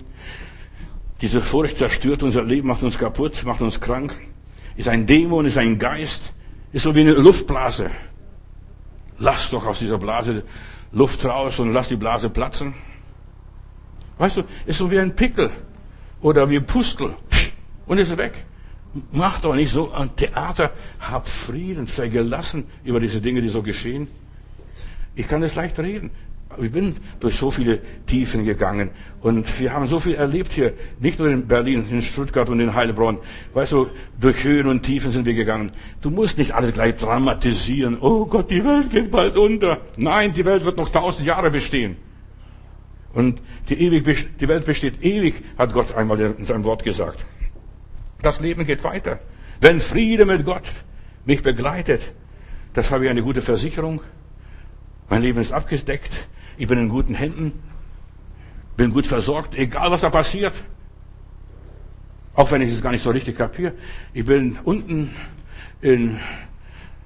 Diese Furcht zerstört unser Leben, macht uns kaputt, macht uns krank. Ist ein Dämon, ist ein Geist, ist so wie eine Luftblase. Lass doch aus dieser Blase Luft raus und lass die Blase platzen. Weißt du, ist so wie ein Pickel oder wie ein Pustel und ist weg. Mach doch nicht so ein Theater. Hab Frieden, sei gelassen über diese Dinge, die so geschehen. Ich kann es leicht reden. Ich bin durch so viele Tiefen gegangen und wir haben so viel erlebt hier, nicht nur in Berlin, in Stuttgart und in Heilbronn. Weißt du, durch Höhen und Tiefen sind wir gegangen. Du musst nicht alles gleich dramatisieren. Oh Gott, die Welt geht bald unter. Nein, die Welt wird noch tausend Jahre bestehen. Und die, ewig, die Welt besteht ewig, hat Gott einmal in seinem Wort gesagt. Das Leben geht weiter. Wenn Friede mit Gott mich begleitet, das habe ich eine gute Versicherung. Mein Leben ist abgedeckt. Ich bin in guten Händen. Bin gut versorgt, egal was da passiert. Auch wenn ich es gar nicht so richtig kapiere. Ich bin unten in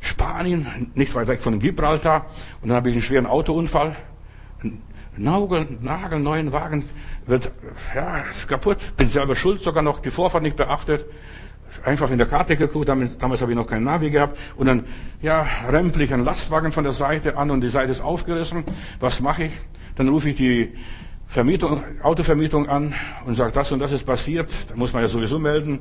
Spanien, nicht weit weg von Gibraltar, und dann habe ich einen schweren Autounfall. Ein Nagel, nagelneuen Wagen wird, ja, ist kaputt. Bin selber schuld, sogar noch die Vorfahrt nicht beachtet. Einfach in der Karte geguckt, damals, damals habe ich noch keinen Navi gehabt. Und dann, ja, rempel ich einen Lastwagen von der Seite an und die Seite ist aufgerissen. Was mache ich? Dann rufe ich die Vermietung, Autovermietung an und sage, das und das ist passiert. Da muss man ja sowieso melden.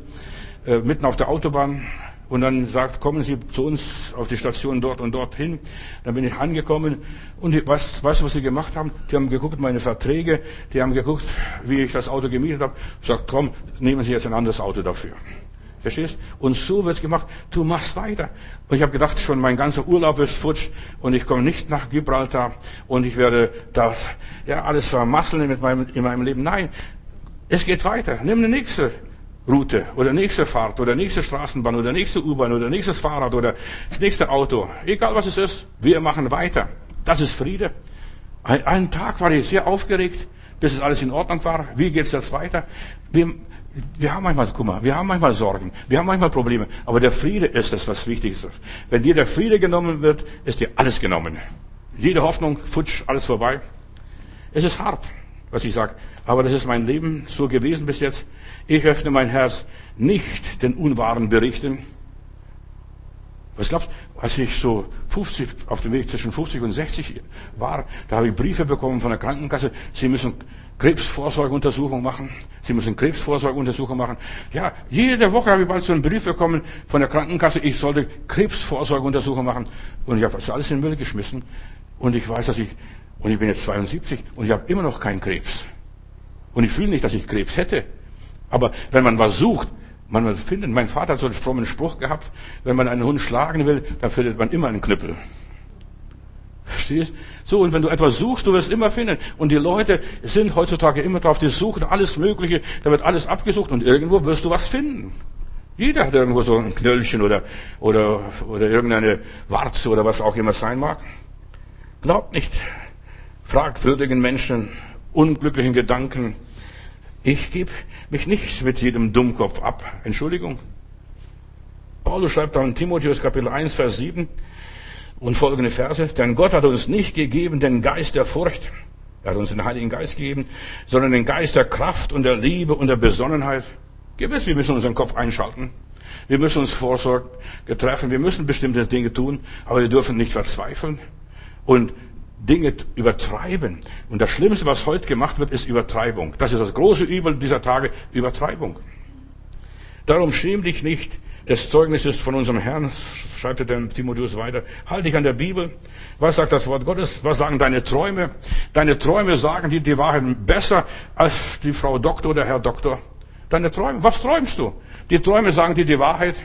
Äh, mitten auf der Autobahn. Und dann sagt, kommen Sie zu uns auf die Station dort und dort hin. Dann bin ich angekommen. Und die, was, du, was Sie gemacht haben? Die haben geguckt, meine Verträge. Die haben geguckt, wie ich das Auto gemietet habe. Sagt, komm, nehmen Sie jetzt ein anderes Auto dafür. Verstehst? Und so wird's gemacht. Du machst weiter. Und ich habe gedacht, schon mein ganzer Urlaub ist futsch und ich komme nicht nach Gibraltar und ich werde da ja alles vermasseln mit meinem, in meinem Leben. Nein, es geht weiter. Nimm eine nächste Route oder nächste Fahrt oder nächste Straßenbahn oder nächste U-Bahn oder nächstes Fahrrad oder das nächste Auto. Egal was es ist, wir machen weiter. Das ist Friede. Ein, einen Tag war ich sehr aufgeregt, bis es alles in Ordnung war. Wie geht's jetzt weiter? Wir, wir haben manchmal Kummer, wir haben manchmal Sorgen, wir haben manchmal Probleme, aber der Friede ist das, was wichtig ist. Wenn dir der Friede genommen wird, ist dir alles genommen. Jede Hoffnung, futsch, alles vorbei. Es ist hart, was ich sage, aber das ist mein Leben so gewesen bis jetzt. Ich öffne mein Herz nicht den unwahren Berichten. Was glaubst du, als ich so 50, auf dem Weg zwischen 50 und 60 war, da habe ich Briefe bekommen von der Krankenkasse, Sie müssen Krebsvorsorgeuntersuchung machen. Sie müssen Krebsvorsorgeuntersuchung machen. Ja, jede Woche habe ich bald so einen Brief bekommen von der Krankenkasse, ich sollte Krebsvorsorgeuntersuchung machen. Und ich habe das alles in den Müll geschmissen. Und ich weiß, dass ich, und ich bin jetzt 72 und ich habe immer noch keinen Krebs. Und ich fühle nicht, dass ich Krebs hätte. Aber wenn man was sucht, man wird finden. Mein Vater hat so einen frommen Spruch gehabt, wenn man einen Hund schlagen will, dann findet man immer einen Knüppel. Verstehst? So, und wenn du etwas suchst, du wirst immer finden. Und die Leute sind heutzutage immer drauf, die suchen alles Mögliche, da wird alles abgesucht und irgendwo wirst du was finden. Jeder hat irgendwo so ein Knöllchen oder, oder, oder irgendeine Warze oder was auch immer sein mag. Glaubt nicht fragwürdigen Menschen, unglücklichen Gedanken. Ich gebe mich nicht mit jedem Dummkopf ab. Entschuldigung. Paulus schreibt da in Timotheus Kapitel 1, Vers 7, und folgende Verse. Denn Gott hat uns nicht gegeben den Geist der Furcht. Er hat uns den Heiligen Geist gegeben, sondern den Geist der Kraft und der Liebe und der Besonnenheit. Gewiss, wir müssen unseren Kopf einschalten. Wir müssen uns Vorsorge treffen. Wir müssen bestimmte Dinge tun, aber wir dürfen nicht verzweifeln und Dinge übertreiben. Und das Schlimmste, was heute gemacht wird, ist Übertreibung. Das ist das große Übel dieser Tage, Übertreibung. Darum schäm dich nicht des Zeugnisses von unserem Herrn, schreibt der Timotheus weiter. Halt dich an der Bibel. Was sagt das Wort Gottes? Was sagen deine Träume? Deine Träume sagen dir die Wahrheit besser als die Frau Doktor oder Herr Doktor. Deine Träume. Was träumst du? Die Träume sagen dir die Wahrheit.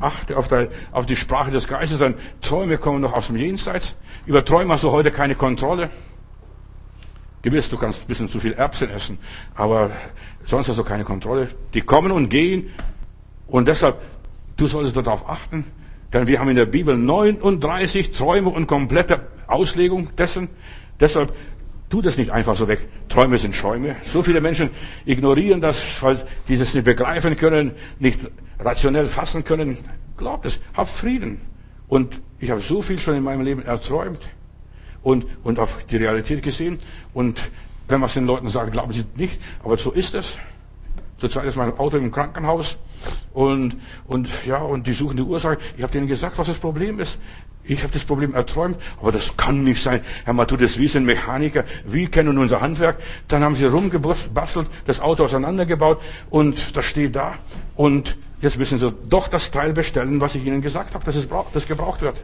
Achte auf, die, auf die Sprache des Geistes. Deine Träume kommen noch aus dem Jenseits. Über Träume hast du heute keine Kontrolle. Gewiss, du kannst ein bisschen zu viel Erbsen essen, aber sonst hast du keine Kontrolle. Die kommen und gehen und deshalb, du solltest darauf achten, denn wir haben in der Bibel 39 Träume und komplette Auslegung dessen. Deshalb tu das nicht einfach so weg. Träume sind Schäume. So viele Menschen ignorieren das, weil die es nicht begreifen können, nicht rationell fassen können. Glaubt es, habt Frieden. Und ich habe so viel schon in meinem Leben erträumt und, und auf die Realität gesehen. Und wenn man es den Leuten sagt, glauben sie nicht, aber so ist es. Zurzeit ist mein Auto im Krankenhaus und, und ja, und die suchen die Ursache. Ich habe denen gesagt, was das Problem ist. Ich habe das Problem erträumt, aber das kann nicht sein. Herr Matthäus, wir sind Mechaniker, wir kennen unser Handwerk. Dann haben sie rumgebastelt, das Auto auseinandergebaut und das steht da. Und jetzt müssen sie doch das Teil bestellen, was ich ihnen gesagt habe, dass es das gebraucht wird.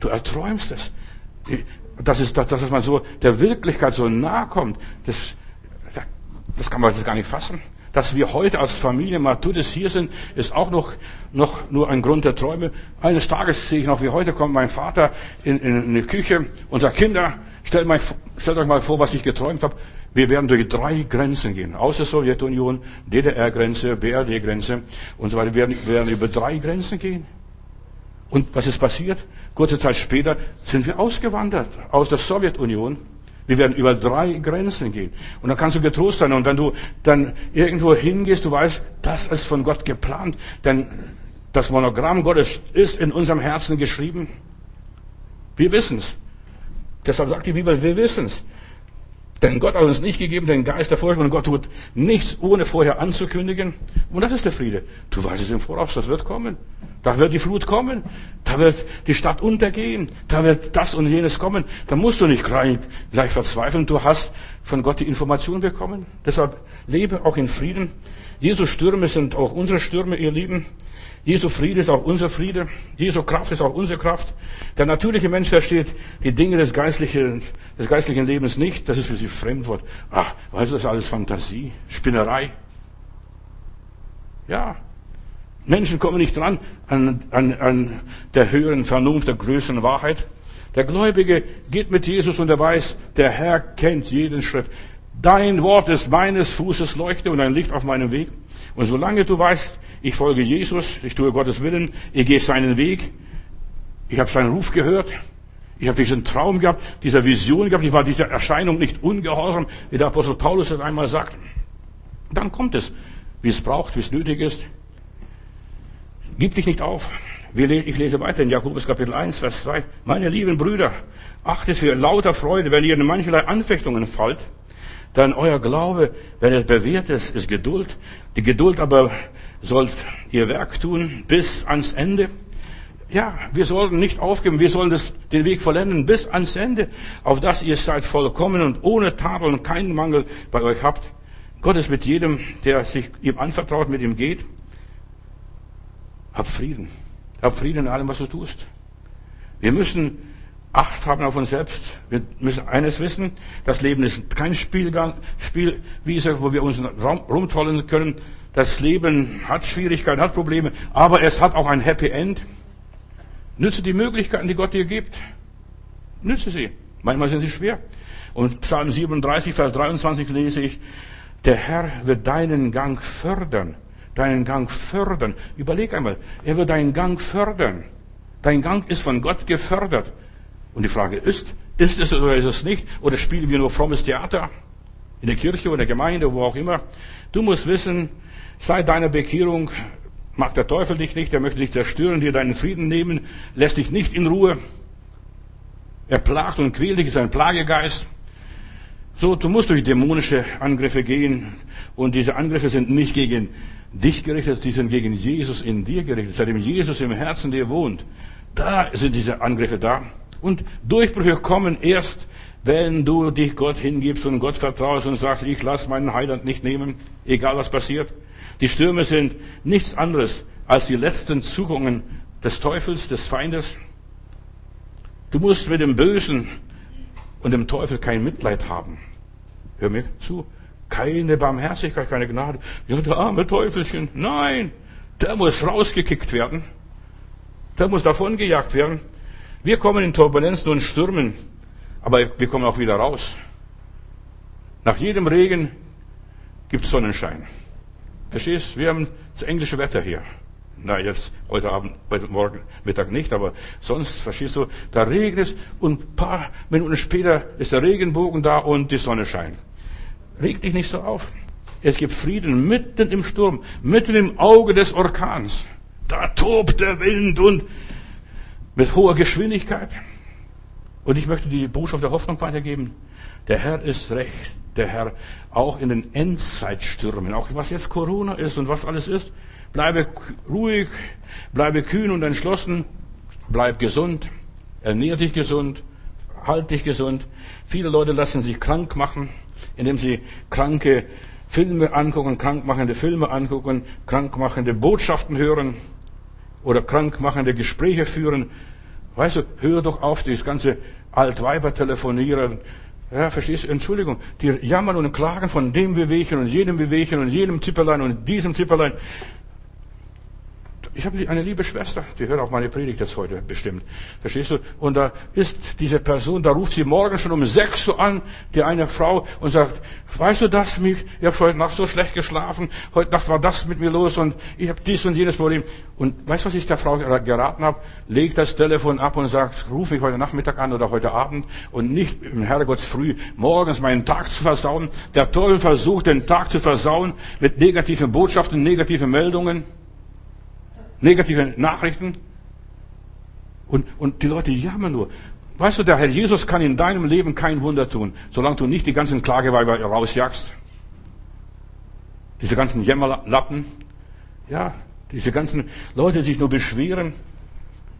Du erträumst es. Das ist, dass, dass man so der Wirklichkeit so nahe kommt. Das, das kann man jetzt gar nicht fassen. Dass wir heute als Familie Matthäus hier sind, ist auch noch, noch nur ein Grund der Träume. Eines Tages sehe ich noch, wie heute kommt mein Vater in, in, in die Küche unser Kinder. Stellt, mal, stellt euch mal vor, was ich geträumt habe. Wir werden durch drei Grenzen gehen. Außer Sowjetunion, DDR-Grenze, BRD-Grenze und so weiter. Wir werden, wir werden über drei Grenzen gehen. Und was ist passiert? Kurze Zeit später sind wir ausgewandert aus der Sowjetunion wir werden über drei Grenzen gehen. Und dann kannst du getrost sein. Und wenn du dann irgendwo hingehst, du weißt, das ist von Gott geplant. Denn das Monogramm Gottes ist in unserem Herzen geschrieben. Wir wissen's. Deshalb sagt die Bibel, wir wissen's. Denn Gott hat uns nicht gegeben den Geist der Furcht und Gott tut nichts, ohne vorher anzukündigen. Und das ist der Friede. Du weißt es im Voraus, das wird kommen. Da wird die Flut kommen. Da wird die Stadt untergehen. Da wird das und jenes kommen. Da musst du nicht gleich, gleich verzweifeln. Du hast von Gott die Information bekommen. Deshalb lebe auch in Frieden. Jesu Stürme sind auch unsere Stürme, ihr Lieben. Jesu Friede ist auch unser Friede. Jesu Kraft ist auch unsere Kraft. Der natürliche Mensch versteht die Dinge des geistlichen, des geistlichen Lebens nicht. Das ist für sie Fremdwort. Ach, weißt du, das ist alles Fantasie, Spinnerei. Ja. Menschen kommen nicht dran an, an, an der höheren Vernunft, der größeren Wahrheit. Der Gläubige geht mit Jesus und er weiß, der Herr kennt jeden Schritt. Dein Wort ist meines Fußes Leuchte und ein Licht auf meinem Weg. Und solange du weißt, ich folge Jesus, ich tue Gottes Willen, ich gehe seinen Weg, ich habe seinen Ruf gehört, ich habe diesen Traum gehabt, diese Vision gehabt, ich war dieser Erscheinung nicht ungehorsam, wie der Apostel Paulus es einmal sagt. Dann kommt es, wie es braucht, wie es nötig ist. Gib dich nicht auf. Ich lese weiter in Jakobus Kapitel 1, Vers 2. Meine lieben Brüder, achtet für lauter Freude, wenn ihr in mancherlei Anfechtungen fallt, dann euer Glaube, wenn es bewährt ist, ist Geduld. Die Geduld aber sollt ihr Werk tun bis ans Ende. Ja, wir sollten nicht aufgeben, wir sollen das, den Weg vollenden bis ans Ende, auf das ihr seid vollkommen und ohne Tadel und keinen Mangel bei euch habt. Gott ist mit jedem, der sich ihm anvertraut, mit ihm geht. Hab Frieden. Hab Frieden in allem, was du tust. Wir müssen Acht haben auf uns selbst. Wir müssen eines wissen, das Leben ist kein Spielgang, Spielwiese, wo wir uns rumtollen können. Das Leben hat Schwierigkeiten, hat Probleme, aber es hat auch ein Happy End. Nütze die Möglichkeiten, die Gott dir gibt. Nütze sie. Manchmal sind sie schwer. Und Psalm 37, Vers 23 lese ich, der Herr wird deinen Gang fördern. Deinen Gang fördern. Überleg einmal, er wird deinen Gang fördern. Dein Gang ist von Gott gefördert. Und die Frage ist, ist es oder ist es nicht? Oder spielen wir nur frommes Theater? In der Kirche oder der Gemeinde, wo auch immer. Du musst wissen, seit deiner Bekehrung mag der Teufel dich nicht, er möchte dich zerstören, dir deinen Frieden nehmen, lässt dich nicht in Ruhe. Er plagt und quält dich, ist ein Plagegeist. So, du musst durch dämonische Angriffe gehen. Und diese Angriffe sind nicht gegen dich gerichtet, die sind gegen Jesus in dir gerichtet. Seitdem Jesus im Herzen dir wohnt, da sind diese Angriffe da. Und Durchbrüche kommen erst, wenn du dich Gott hingibst und Gott vertraust und sagst, ich lasse meinen Heiland nicht nehmen, egal was passiert. Die Stürme sind nichts anderes als die letzten Zugungen des Teufels, des Feindes. Du musst mit dem Bösen und dem Teufel kein Mitleid haben. Hör mir zu. Keine Barmherzigkeit, keine Gnade. Ja, der arme Teufelchen. Nein, der muss rausgekickt werden. Der muss davongejagt werden. Wir kommen in Turbulenzen und Stürmen, aber wir kommen auch wieder raus. Nach jedem Regen gibt es Sonnenschein. Verstehst? Wir haben das englische Wetter hier. Na, jetzt, heute Abend, heute Morgen, Mittag nicht, aber sonst, verstehst du, da regnet es und ein paar Minuten später ist der Regenbogen da und die Sonne scheint. Reg dich nicht so auf. Es gibt Frieden mitten im Sturm, mitten im Auge des Orkans. Da tobt der Wind und mit hoher Geschwindigkeit. Und ich möchte die Botschaft der Hoffnung weitergeben. Der Herr ist recht. Der Herr auch in den Endzeitstürmen, auch was jetzt Corona ist und was alles ist. Bleibe ruhig, bleibe kühn und entschlossen, bleib gesund, ernähr dich gesund, halt dich gesund. Viele Leute lassen sich krank machen, indem sie kranke Filme angucken, krankmachende Filme angucken, krankmachende Botschaften hören oder krankmachende Gespräche führen. Weißt du, hör doch auf, dieses ganze Altweiber telefonieren. Ja, verstehst du? Entschuldigung. Die jammern und klagen von dem Bewegchen und jedem Bewegchen und jedem Zipperlein und diesem Zipperlein. Ich habe eine liebe Schwester, die hört auch meine Predigt jetzt heute bestimmt. Verstehst du? Und da ist diese Person, da ruft sie morgen schon um sechs Uhr an, die eine Frau, und sagt, weißt du das, mich, ich habe heute Nacht so schlecht geschlafen, heute Nacht war das mit mir los und ich habe dies und jenes Problem. Und weißt du, was ich der Frau geraten habe? Leg das Telefon ab und sagt, ruf mich heute Nachmittag an oder heute Abend und nicht im Herrgotts früh morgens meinen Tag zu versauen. Der Teufel versucht, den Tag zu versauen mit negativen Botschaften, negativen Meldungen negative Nachrichten. Und, und die Leute jammern nur. Weißt du, der Herr Jesus kann in deinem Leben kein Wunder tun, solange du nicht die ganzen Klageweiber rausjagst. Diese ganzen Jämmerlappen. Ja, diese ganzen Leute, die sich nur beschweren.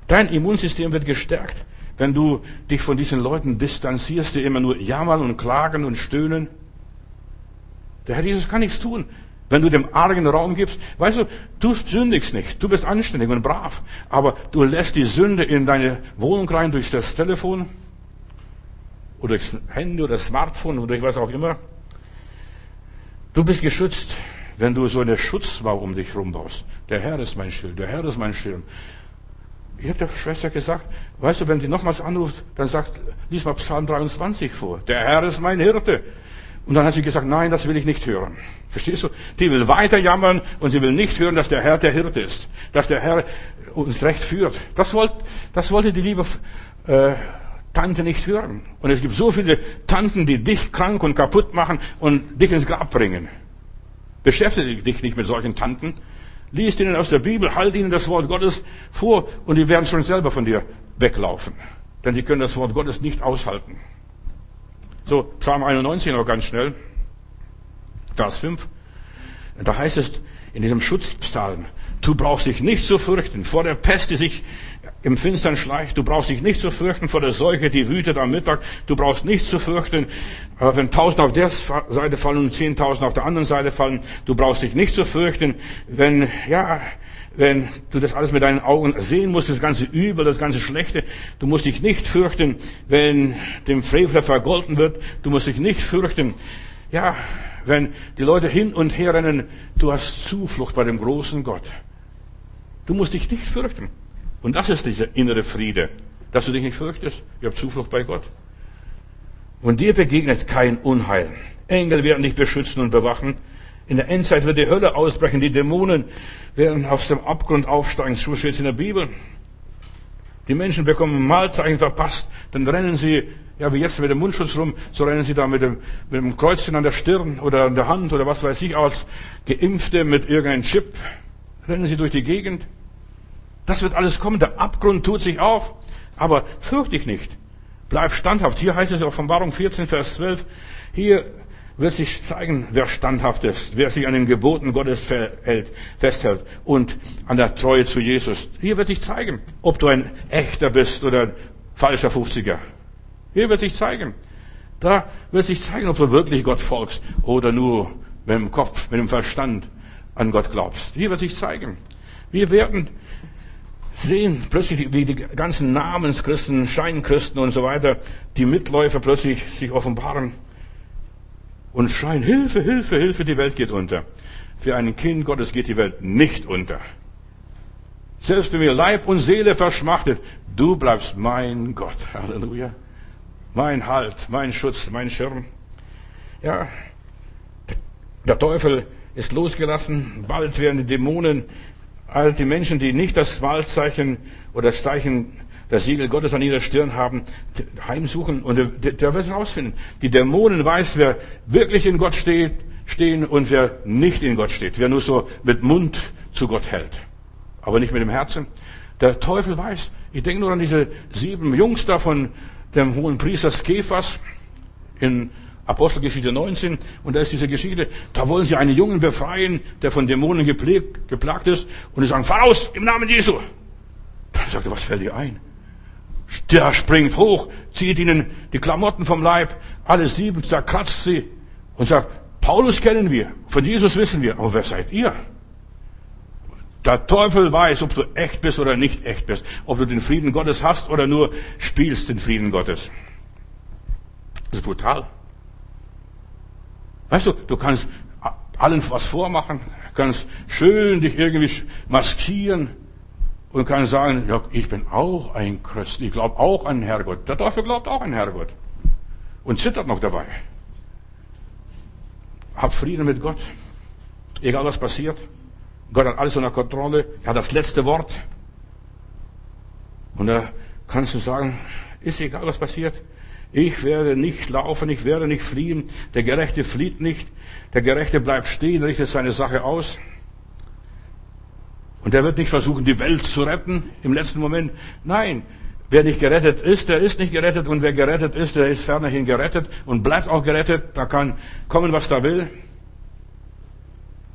Dein Immunsystem wird gestärkt, wenn du dich von diesen Leuten distanzierst, die immer nur jammern und klagen und stöhnen. Der Herr Jesus kann nichts tun. Wenn du dem Argen Raum gibst, weißt du, du sündigst nicht, du bist anständig und brav, aber du lässt die Sünde in deine Wohnung rein durch das Telefon oder das Handy oder das Smartphone oder ich weiß auch immer. Du bist geschützt, wenn du so eine Schutzmauer um dich herum baust. Der Herr ist mein Schild, der Herr ist mein Schirm. Ich habe der Schwester gesagt, weißt du, wenn die nochmals anruft, dann sagt, lies mal Psalm 23 vor. Der Herr ist mein Hirte. Und dann hat sie gesagt, nein, das will ich nicht hören. Verstehst du? Die will weiter jammern und sie will nicht hören, dass der Herr der Hirte ist, dass der Herr uns recht führt. Das, wollte, das wollte die liebe äh, Tante nicht hören. Und es gibt so viele Tanten, die dich krank und kaputt machen und dich ins Grab bringen. Beschäftige dich nicht mit solchen Tanten. Lies ihnen aus der Bibel, halt ihnen das Wort Gottes vor und die werden schon selber von dir weglaufen. Denn sie können das Wort Gottes nicht aushalten. So, Psalm 91 noch ganz schnell. Vers 5. Da heißt es in diesem Schutzpsalm, du brauchst dich nicht zu fürchten vor der Pest, die sich im Finstern schleicht. Du brauchst dich nicht zu fürchten vor der Seuche, die wütet am Mittag. Du brauchst nichts zu fürchten, wenn tausend auf der Seite fallen und zehntausend auf der anderen Seite fallen. Du brauchst dich nicht zu fürchten, wenn, ja, wenn du das alles mit deinen Augen sehen musst, das ganze Übel, das ganze Schlechte. Du musst dich nicht fürchten, wenn dem Frevler vergolten wird. Du musst dich nicht fürchten, ja, wenn die Leute hin und her rennen. Du hast Zuflucht bei dem großen Gott. Du musst dich nicht fürchten. Und das ist dieser innere Friede, dass du dich nicht fürchtest. Ich habe Zuflucht bei Gott. Und dir begegnet kein Unheil. Engel werden dich beschützen und bewachen. In der Endzeit wird die Hölle ausbrechen, die Dämonen werden aus dem Abgrund aufsteigen. So steht es in der Bibel. Die Menschen bekommen Mahlzeichen verpasst, dann rennen sie, ja wie jetzt mit dem Mundschutz rum, so rennen sie da mit dem, mit dem Kreuzchen an der Stirn oder an der Hand oder was weiß ich, als Geimpfte mit irgendeinem Chip, rennen sie durch die Gegend. Das wird alles kommen, der Abgrund tut sich auf, aber fürchte dich nicht. Bleib standhaft. Hier heißt es Offenbarung 14, Vers 12, hier wird sich zeigen, wer standhaft ist, wer sich an den Geboten Gottes hält, festhält und an der Treue zu Jesus. Hier wird sich zeigen, ob du ein echter bist oder ein falscher 50er. Hier wird sich zeigen. Da wird sich zeigen, ob du wirklich Gott folgst oder nur mit dem Kopf, mit dem Verstand an Gott glaubst. Hier wird sich zeigen. Wir werden sehen plötzlich, wie die ganzen Namenschristen, Scheinkristen und so weiter, die Mitläufer plötzlich sich offenbaren und schreien, Hilfe, Hilfe, Hilfe, die Welt geht unter. Für ein Kind Gottes geht die Welt nicht unter. Selbst wenn mir Leib und Seele verschmachtet, du bleibst mein Gott. [laughs] Halleluja. Mein Halt, mein Schutz, mein Schirm. Ja, der Teufel ist losgelassen. Bald werden die Dämonen, all die Menschen, die nicht das Wahlzeichen oder das Zeichen der Siegel Gottes an ihrer Stirn haben, heimsuchen und der, der wird herausfinden. Die Dämonen weiß, wer wirklich in Gott steht, stehen und wer nicht in Gott steht. Wer nur so mit Mund zu Gott hält, aber nicht mit dem Herzen. Der Teufel weiß. Ich denke nur an diese sieben Jungs da von dem hohen Priester Skephas in Apostelgeschichte 19. Und da ist diese Geschichte, da wollen sie einen Jungen befreien, der von Dämonen geplagt ist. Und sie sagen, fahr raus im Namen Jesu. Dann sagt er, was fällt dir ein? Der springt hoch, zieht ihnen die Klamotten vom Leib, alle sieben zerkratzt sie und sagt, Paulus kennen wir, von Jesus wissen wir, aber wer seid ihr? Der Teufel weiß, ob du echt bist oder nicht echt bist, ob du den Frieden Gottes hast oder nur spielst den Frieden Gottes. Das ist brutal. Weißt du, du kannst allen was vormachen, kannst schön dich irgendwie maskieren, und kann sagen, ja, ich bin auch ein Christ, ich glaube auch an Herrgott. Der Teufel glaubt auch an Herrgott und zittert noch dabei. Hab Frieden mit Gott, egal was passiert. Gott hat alles unter Kontrolle, er hat das letzte Wort. Und da kannst du sagen, ist egal was passiert. Ich werde nicht laufen, ich werde nicht fliehen. Der Gerechte flieht nicht. Der Gerechte bleibt stehen, richtet seine Sache aus. Und er wird nicht versuchen, die Welt zu retten im letzten Moment. Nein, wer nicht gerettet ist, der ist nicht gerettet. Und wer gerettet ist, der ist fernerhin gerettet und bleibt auch gerettet. Da kann kommen, was da will.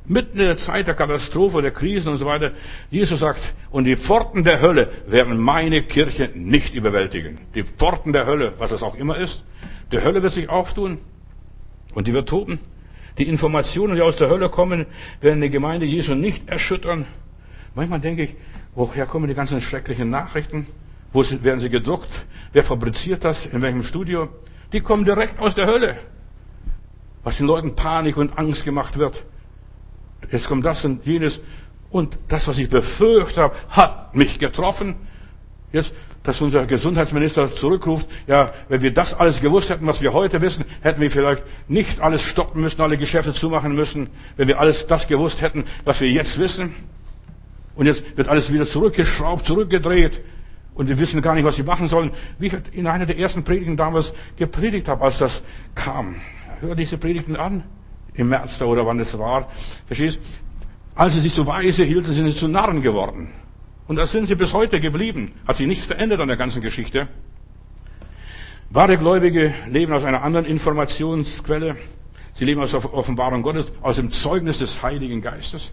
Mitten in der Zeit der Katastrophe, der Krisen und so weiter. Jesus sagt, und die Pforten der Hölle werden meine Kirche nicht überwältigen. Die Pforten der Hölle, was es auch immer ist. Die Hölle wird sich auftun und die wird toben. Die Informationen, die aus der Hölle kommen, werden die Gemeinde Jesu nicht erschüttern. Manchmal denke ich, woher kommen die ganzen schrecklichen Nachrichten? Wo werden sie gedruckt? Wer fabriziert das? In welchem Studio? Die kommen direkt aus der Hölle. Was den Leuten Panik und Angst gemacht wird. Jetzt kommt das und jenes. Und das, was ich befürchtet habe, hat mich getroffen. Jetzt, dass unser Gesundheitsminister zurückruft, ja, wenn wir das alles gewusst hätten, was wir heute wissen, hätten wir vielleicht nicht alles stoppen müssen, alle Geschäfte zumachen müssen, wenn wir alles das gewusst hätten, was wir jetzt wissen. Und jetzt wird alles wieder zurückgeschraubt, zurückgedreht. Und wir wissen gar nicht, was sie machen sollen. Wie ich in einer der ersten Predigten damals gepredigt habe, als das kam. Hör diese Predigten an. Im März da oder wann es war. Verstehst? Als sie sich so weise hielten, sind sie zu Narren geworden. Und da sind sie bis heute geblieben. Hat sich nichts verändert an der ganzen Geschichte. Wahre Gläubige leben aus einer anderen Informationsquelle. Sie leben aus der Offenbarung Gottes, aus dem Zeugnis des Heiligen Geistes.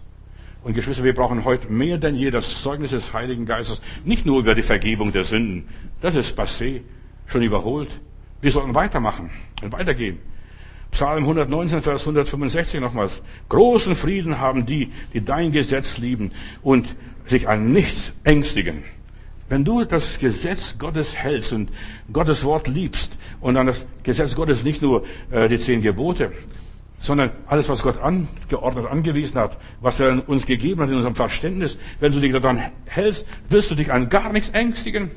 Und Geschwister, wir brauchen heute mehr denn je das Zeugnis des Heiligen Geistes. Nicht nur über die Vergebung der Sünden. Das ist passé, schon überholt. Wir sollten weitermachen und weitergehen. Psalm 119, Vers 165 nochmals. Großen Frieden haben die, die dein Gesetz lieben und sich an nichts ängstigen. Wenn du das Gesetz Gottes hältst und Gottes Wort liebst und an das Gesetz Gottes nicht nur äh, die zehn Gebote, sondern alles, was Gott angeordnet, angewiesen hat, was er uns gegeben hat in unserem Verständnis, wenn du dich daran hältst, wirst du dich an gar nichts ängstigen.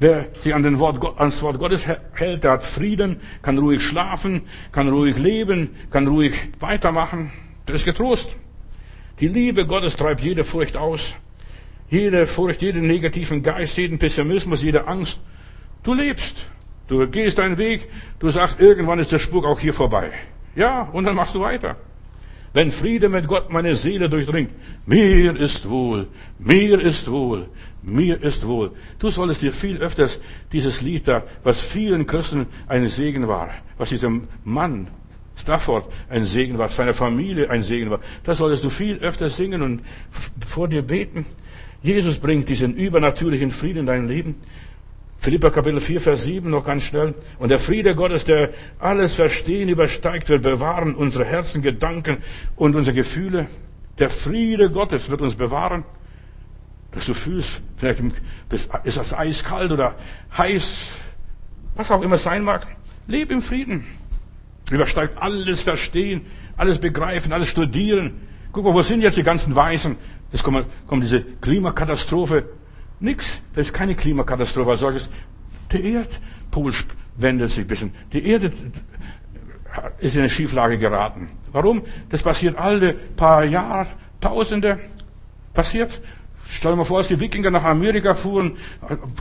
Wer sich an den Wort, ans Wort Gottes hält, der hat Frieden, kann ruhig schlafen, kann ruhig leben, kann ruhig weitermachen. Der ist getrost. Die Liebe Gottes treibt jede Furcht aus. Jede Furcht, jeden negativen Geist, jeden Pessimismus, jede Angst. Du lebst. Du gehst deinen Weg. Du sagst, irgendwann ist der Spuk auch hier vorbei. Ja, und dann machst du weiter. Wenn Friede mit Gott meine Seele durchdringt, mir ist wohl, mir ist wohl, mir ist wohl. Du solltest dir viel öfters dieses Lied da, was vielen Christen ein Segen war, was diesem Mann Stafford ein Segen war, seiner Familie ein Segen war. Das solltest du viel öfter singen und vor dir beten. Jesus bringt diesen übernatürlichen Frieden in dein Leben. Philippa Kapitel 4, Vers 7 noch ganz schnell. Und der Friede Gottes, der alles Verstehen übersteigt, wird bewahren unsere Herzen, Gedanken und unsere Gefühle. Der Friede Gottes wird uns bewahren, dass du fühlst, vielleicht ist das eiskalt oder heiß, was auch immer sein mag. Leb im Frieden. Übersteigt alles Verstehen, alles Begreifen, alles Studieren. Guck mal, wo sind jetzt die ganzen Weißen? Jetzt kommt, kommt diese Klimakatastrophe. Nix. Das ist keine Klimakatastrophe als solches. Der Erdpol wendet sich ein bisschen. Die Erde ist in eine Schieflage geraten. Warum? Das passiert alle paar Jahre, Tausende. Passiert. Stell dir mal vor, als die Wikinger nach Amerika fuhren,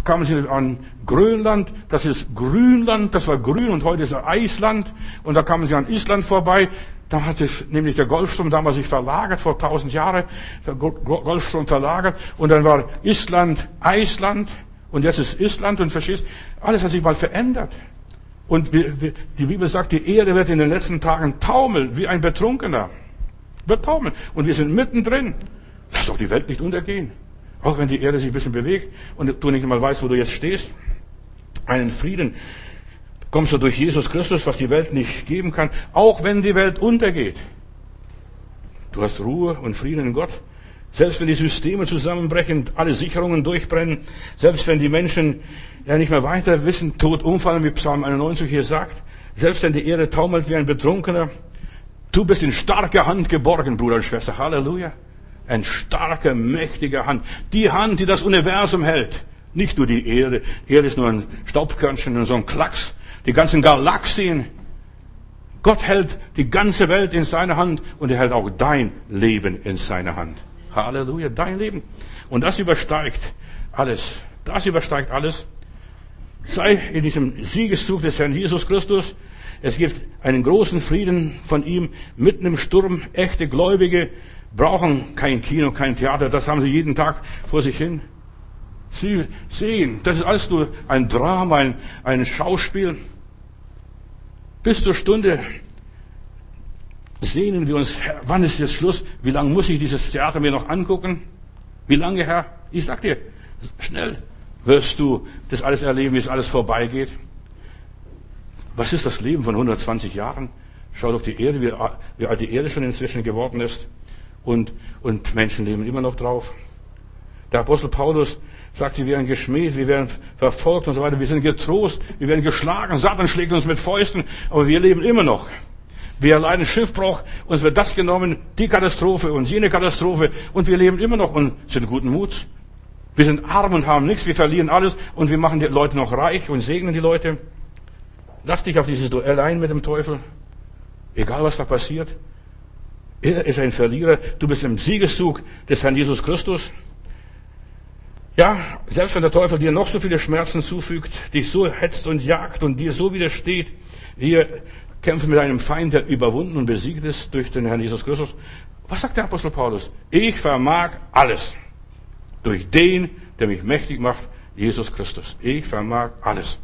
kamen sie an Grönland, das ist Grünland, das war grün und heute ist es Eisland. Und da kamen sie an Island vorbei, da hat sich nämlich der Golfstrom damals sich verlagert, vor tausend Jahren, der Golfstrom verlagert. Und dann war Island Eisland und jetzt ist Island und verstehst, alles hat sich mal verändert. Und die Bibel sagt, die Erde wird in den letzten Tagen taumeln, wie ein Betrunkener. Wird taumeln. Und wir sind mittendrin. Lass doch die Welt nicht untergehen. Auch wenn die Erde sich ein bisschen bewegt und du nicht mal weißt, wo du jetzt stehst. Einen Frieden kommst du durch Jesus Christus, was die Welt nicht geben kann, auch wenn die Welt untergeht. Du hast Ruhe und Frieden in Gott. Selbst wenn die Systeme zusammenbrechen, alle Sicherungen durchbrennen, selbst wenn die Menschen ja nicht mehr weiter wissen, tot umfallen, wie Psalm 91 hier sagt, selbst wenn die Erde taumelt wie ein Betrunkener, du bist in starker Hand geborgen, Bruder und Schwester. Halleluja. Ein starker, mächtiger Hand. Die Hand, die das Universum hält. Nicht nur die Erde. Erde ist nur ein Staubkörnchen und so ein Klacks. Die ganzen Galaxien. Gott hält die ganze Welt in seiner Hand und er hält auch dein Leben in seiner Hand. Halleluja, dein Leben. Und das übersteigt alles. Das übersteigt alles. Sei in diesem Siegeszug des Herrn Jesus Christus. Es gibt einen großen Frieden von ihm mitten im Sturm. Echte Gläubige brauchen kein Kino, kein Theater, das haben sie jeden Tag vor sich hin. Sie sehen, das ist alles nur ein Drama, ein, ein Schauspiel. Bis zur Stunde sehnen wir uns, Herr, wann ist jetzt Schluss? Wie lange muss ich dieses Theater mir noch angucken? Wie lange, Herr? Ich sag dir, schnell wirst du das alles erleben, wie es alles vorbeigeht. Was ist das Leben von 120 Jahren? Schau doch die Erde, wie, wie alt die Erde schon inzwischen geworden ist und, und Menschen leben immer noch drauf. Der Apostel Paulus sagt, wir werden geschmäht, wir werden verfolgt und so weiter, wir sind getrost, wir werden geschlagen, Satan schlägt uns mit Fäusten, aber wir leben immer noch. Wir erleiden Schiffbruch, uns wird das genommen, die Katastrophe und jene Katastrophe und wir leben immer noch und sind guten Muts. Wir sind arm und haben nichts, wir verlieren alles und wir machen die Leute noch reich und segnen die Leute. Lass dich auf dieses Duell ein mit dem Teufel, egal was da passiert. Er ist ein Verlierer. Du bist im Siegeszug des Herrn Jesus Christus. Ja, selbst wenn der Teufel dir noch so viele Schmerzen zufügt, dich so hetzt und jagt und dir so widersteht, wir kämpfen mit einem Feind, der überwunden und besiegt ist durch den Herrn Jesus Christus. Was sagt der Apostel Paulus? Ich vermag alles durch den, der mich mächtig macht, Jesus Christus. Ich vermag alles.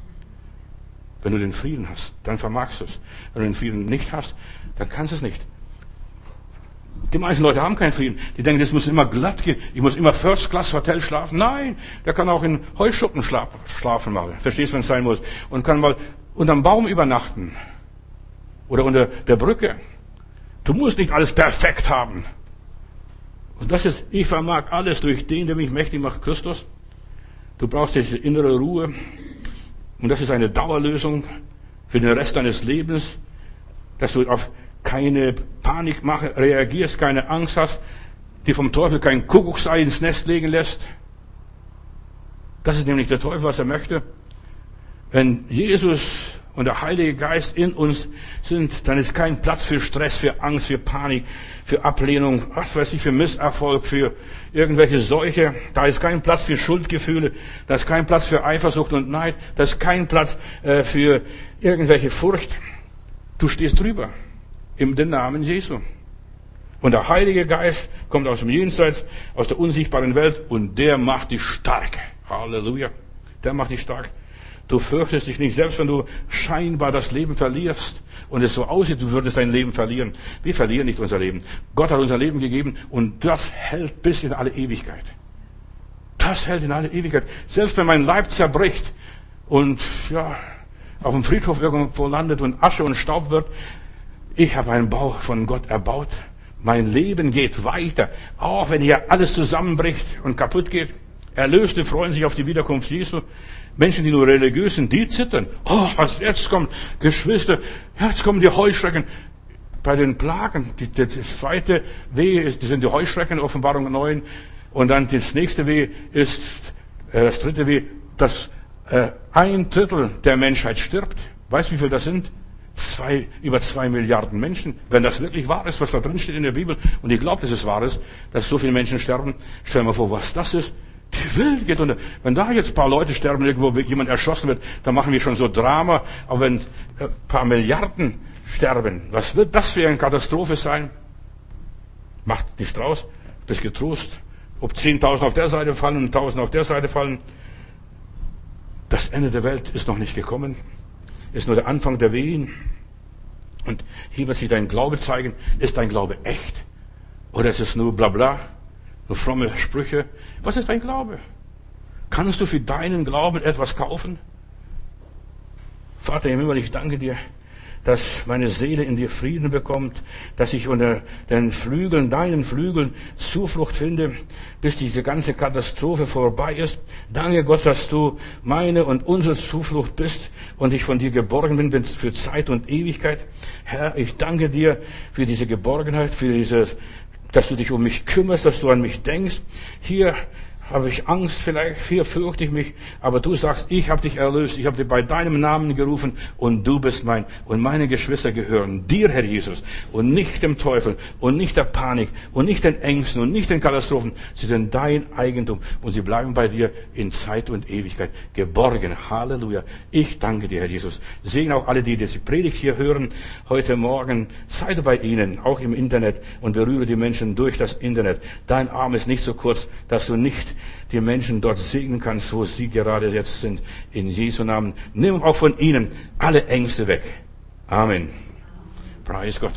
Wenn du den Frieden hast, dann vermagst du es. Wenn du den Frieden nicht hast, dann kannst du es nicht. Die meisten Leute haben keinen Frieden. Die denken, das muss immer glatt gehen. Ich muss immer First Class Hotel schlafen. Nein, der kann auch in Heuschuppen schlafen mal. Verstehst, wenn es sein muss. Und kann mal unterm Baum übernachten. Oder unter der Brücke. Du musst nicht alles perfekt haben. Und das ist, ich vermag alles durch den, der mich mächtig macht, Christus. Du brauchst diese innere Ruhe. Und das ist eine Dauerlösung für den Rest deines Lebens, dass du auf keine Panik machst, reagierst, keine Angst hast, die vom Teufel kein Kuckucksei ins Nest legen lässt. Das ist nämlich der Teufel, was er möchte. Wenn Jesus und der Heilige Geist in uns sind, dann ist kein Platz für Stress, für Angst, für Panik, für Ablehnung, was weiß ich, für Misserfolg, für irgendwelche Seuche. Da ist kein Platz für Schuldgefühle, da ist kein Platz für Eifersucht und Neid, da ist kein Platz äh, für irgendwelche Furcht. Du stehst drüber im den Namen Jesu. Und der Heilige Geist kommt aus dem Jenseits, aus der unsichtbaren Welt und der macht dich stark. Halleluja. Der macht dich stark. Du fürchtest dich nicht, selbst wenn du scheinbar das Leben verlierst und es so aussieht, du würdest dein Leben verlieren. Wir verlieren nicht unser Leben. Gott hat unser Leben gegeben und das hält bis in alle Ewigkeit. Das hält in alle Ewigkeit. Selbst wenn mein Leib zerbricht und ja, auf dem Friedhof irgendwo landet und Asche und Staub wird, ich habe einen Bau von Gott erbaut. Mein Leben geht weiter, auch wenn hier alles zusammenbricht und kaputt geht. Erlöste freuen sich auf die Wiederkunft Jesu. Menschen, die nur religiös sind, die zittern. Oh, was jetzt kommt, Geschwister, jetzt kommen die Heuschrecken. Bei den Plagen, die, die, das zweite Wehe ist, die sind die Heuschrecken, Offenbarung 9. Und dann das nächste Weh ist, äh, das dritte Weh, dass äh, ein Drittel der Menschheit stirbt. Weißt du, wie viel das sind? Zwei, über zwei Milliarden Menschen. Wenn das wirklich wahr ist, was da drin steht in der Bibel, und ich glaube, dass es wahr ist, dass so viele Menschen sterben, stell dir vor, was das ist. Die Welt geht unter. Wenn da jetzt ein paar Leute sterben, irgendwo jemand erschossen wird, dann machen wir schon so Drama. Aber wenn ein paar Milliarden sterben, was wird das für eine Katastrophe sein? Macht nichts draus, das getrost. Ob 10.000 auf der Seite fallen und 1.000 auf der Seite fallen, das Ende der Welt ist noch nicht gekommen, ist nur der Anfang der Wehen. Und hier wird sich dein Glaube zeigen. Ist dein Glaube echt? Oder ist es nur Blabla, nur fromme Sprüche? Was ist dein Glaube? Kannst du für deinen Glauben etwas kaufen? Vater im Himmel, ich danke dir, dass meine Seele in dir Frieden bekommt, dass ich unter den Flügeln, deinen Flügeln Zuflucht finde, bis diese ganze Katastrophe vorbei ist. Danke Gott, dass du meine und unsere Zuflucht bist und ich von dir geborgen bin für Zeit und Ewigkeit. Herr, ich danke dir für diese Geborgenheit, für diese dass du dich um mich kümmerst, dass du an mich denkst. Hier habe ich Angst vielleicht, hier fürchte ich mich, aber du sagst, ich habe dich erlöst, ich habe dich bei deinem Namen gerufen und du bist mein. Und meine Geschwister gehören dir, Herr Jesus, und nicht dem Teufel und nicht der Panik und nicht den Ängsten und nicht den Katastrophen. Sie sind dein Eigentum und sie bleiben bei dir in Zeit und Ewigkeit geborgen. Halleluja. Ich danke dir, Herr Jesus. Segne auch alle, die diese Predigt hier hören heute Morgen. Sei du bei ihnen, auch im Internet und berühre die Menschen durch das Internet. Dein Arm ist nicht so kurz, dass du nicht die Menschen dort segnen kannst, wo sie gerade jetzt sind. In Jesu Namen. Nimm auch von ihnen alle Ängste weg. Amen. Preis Gott.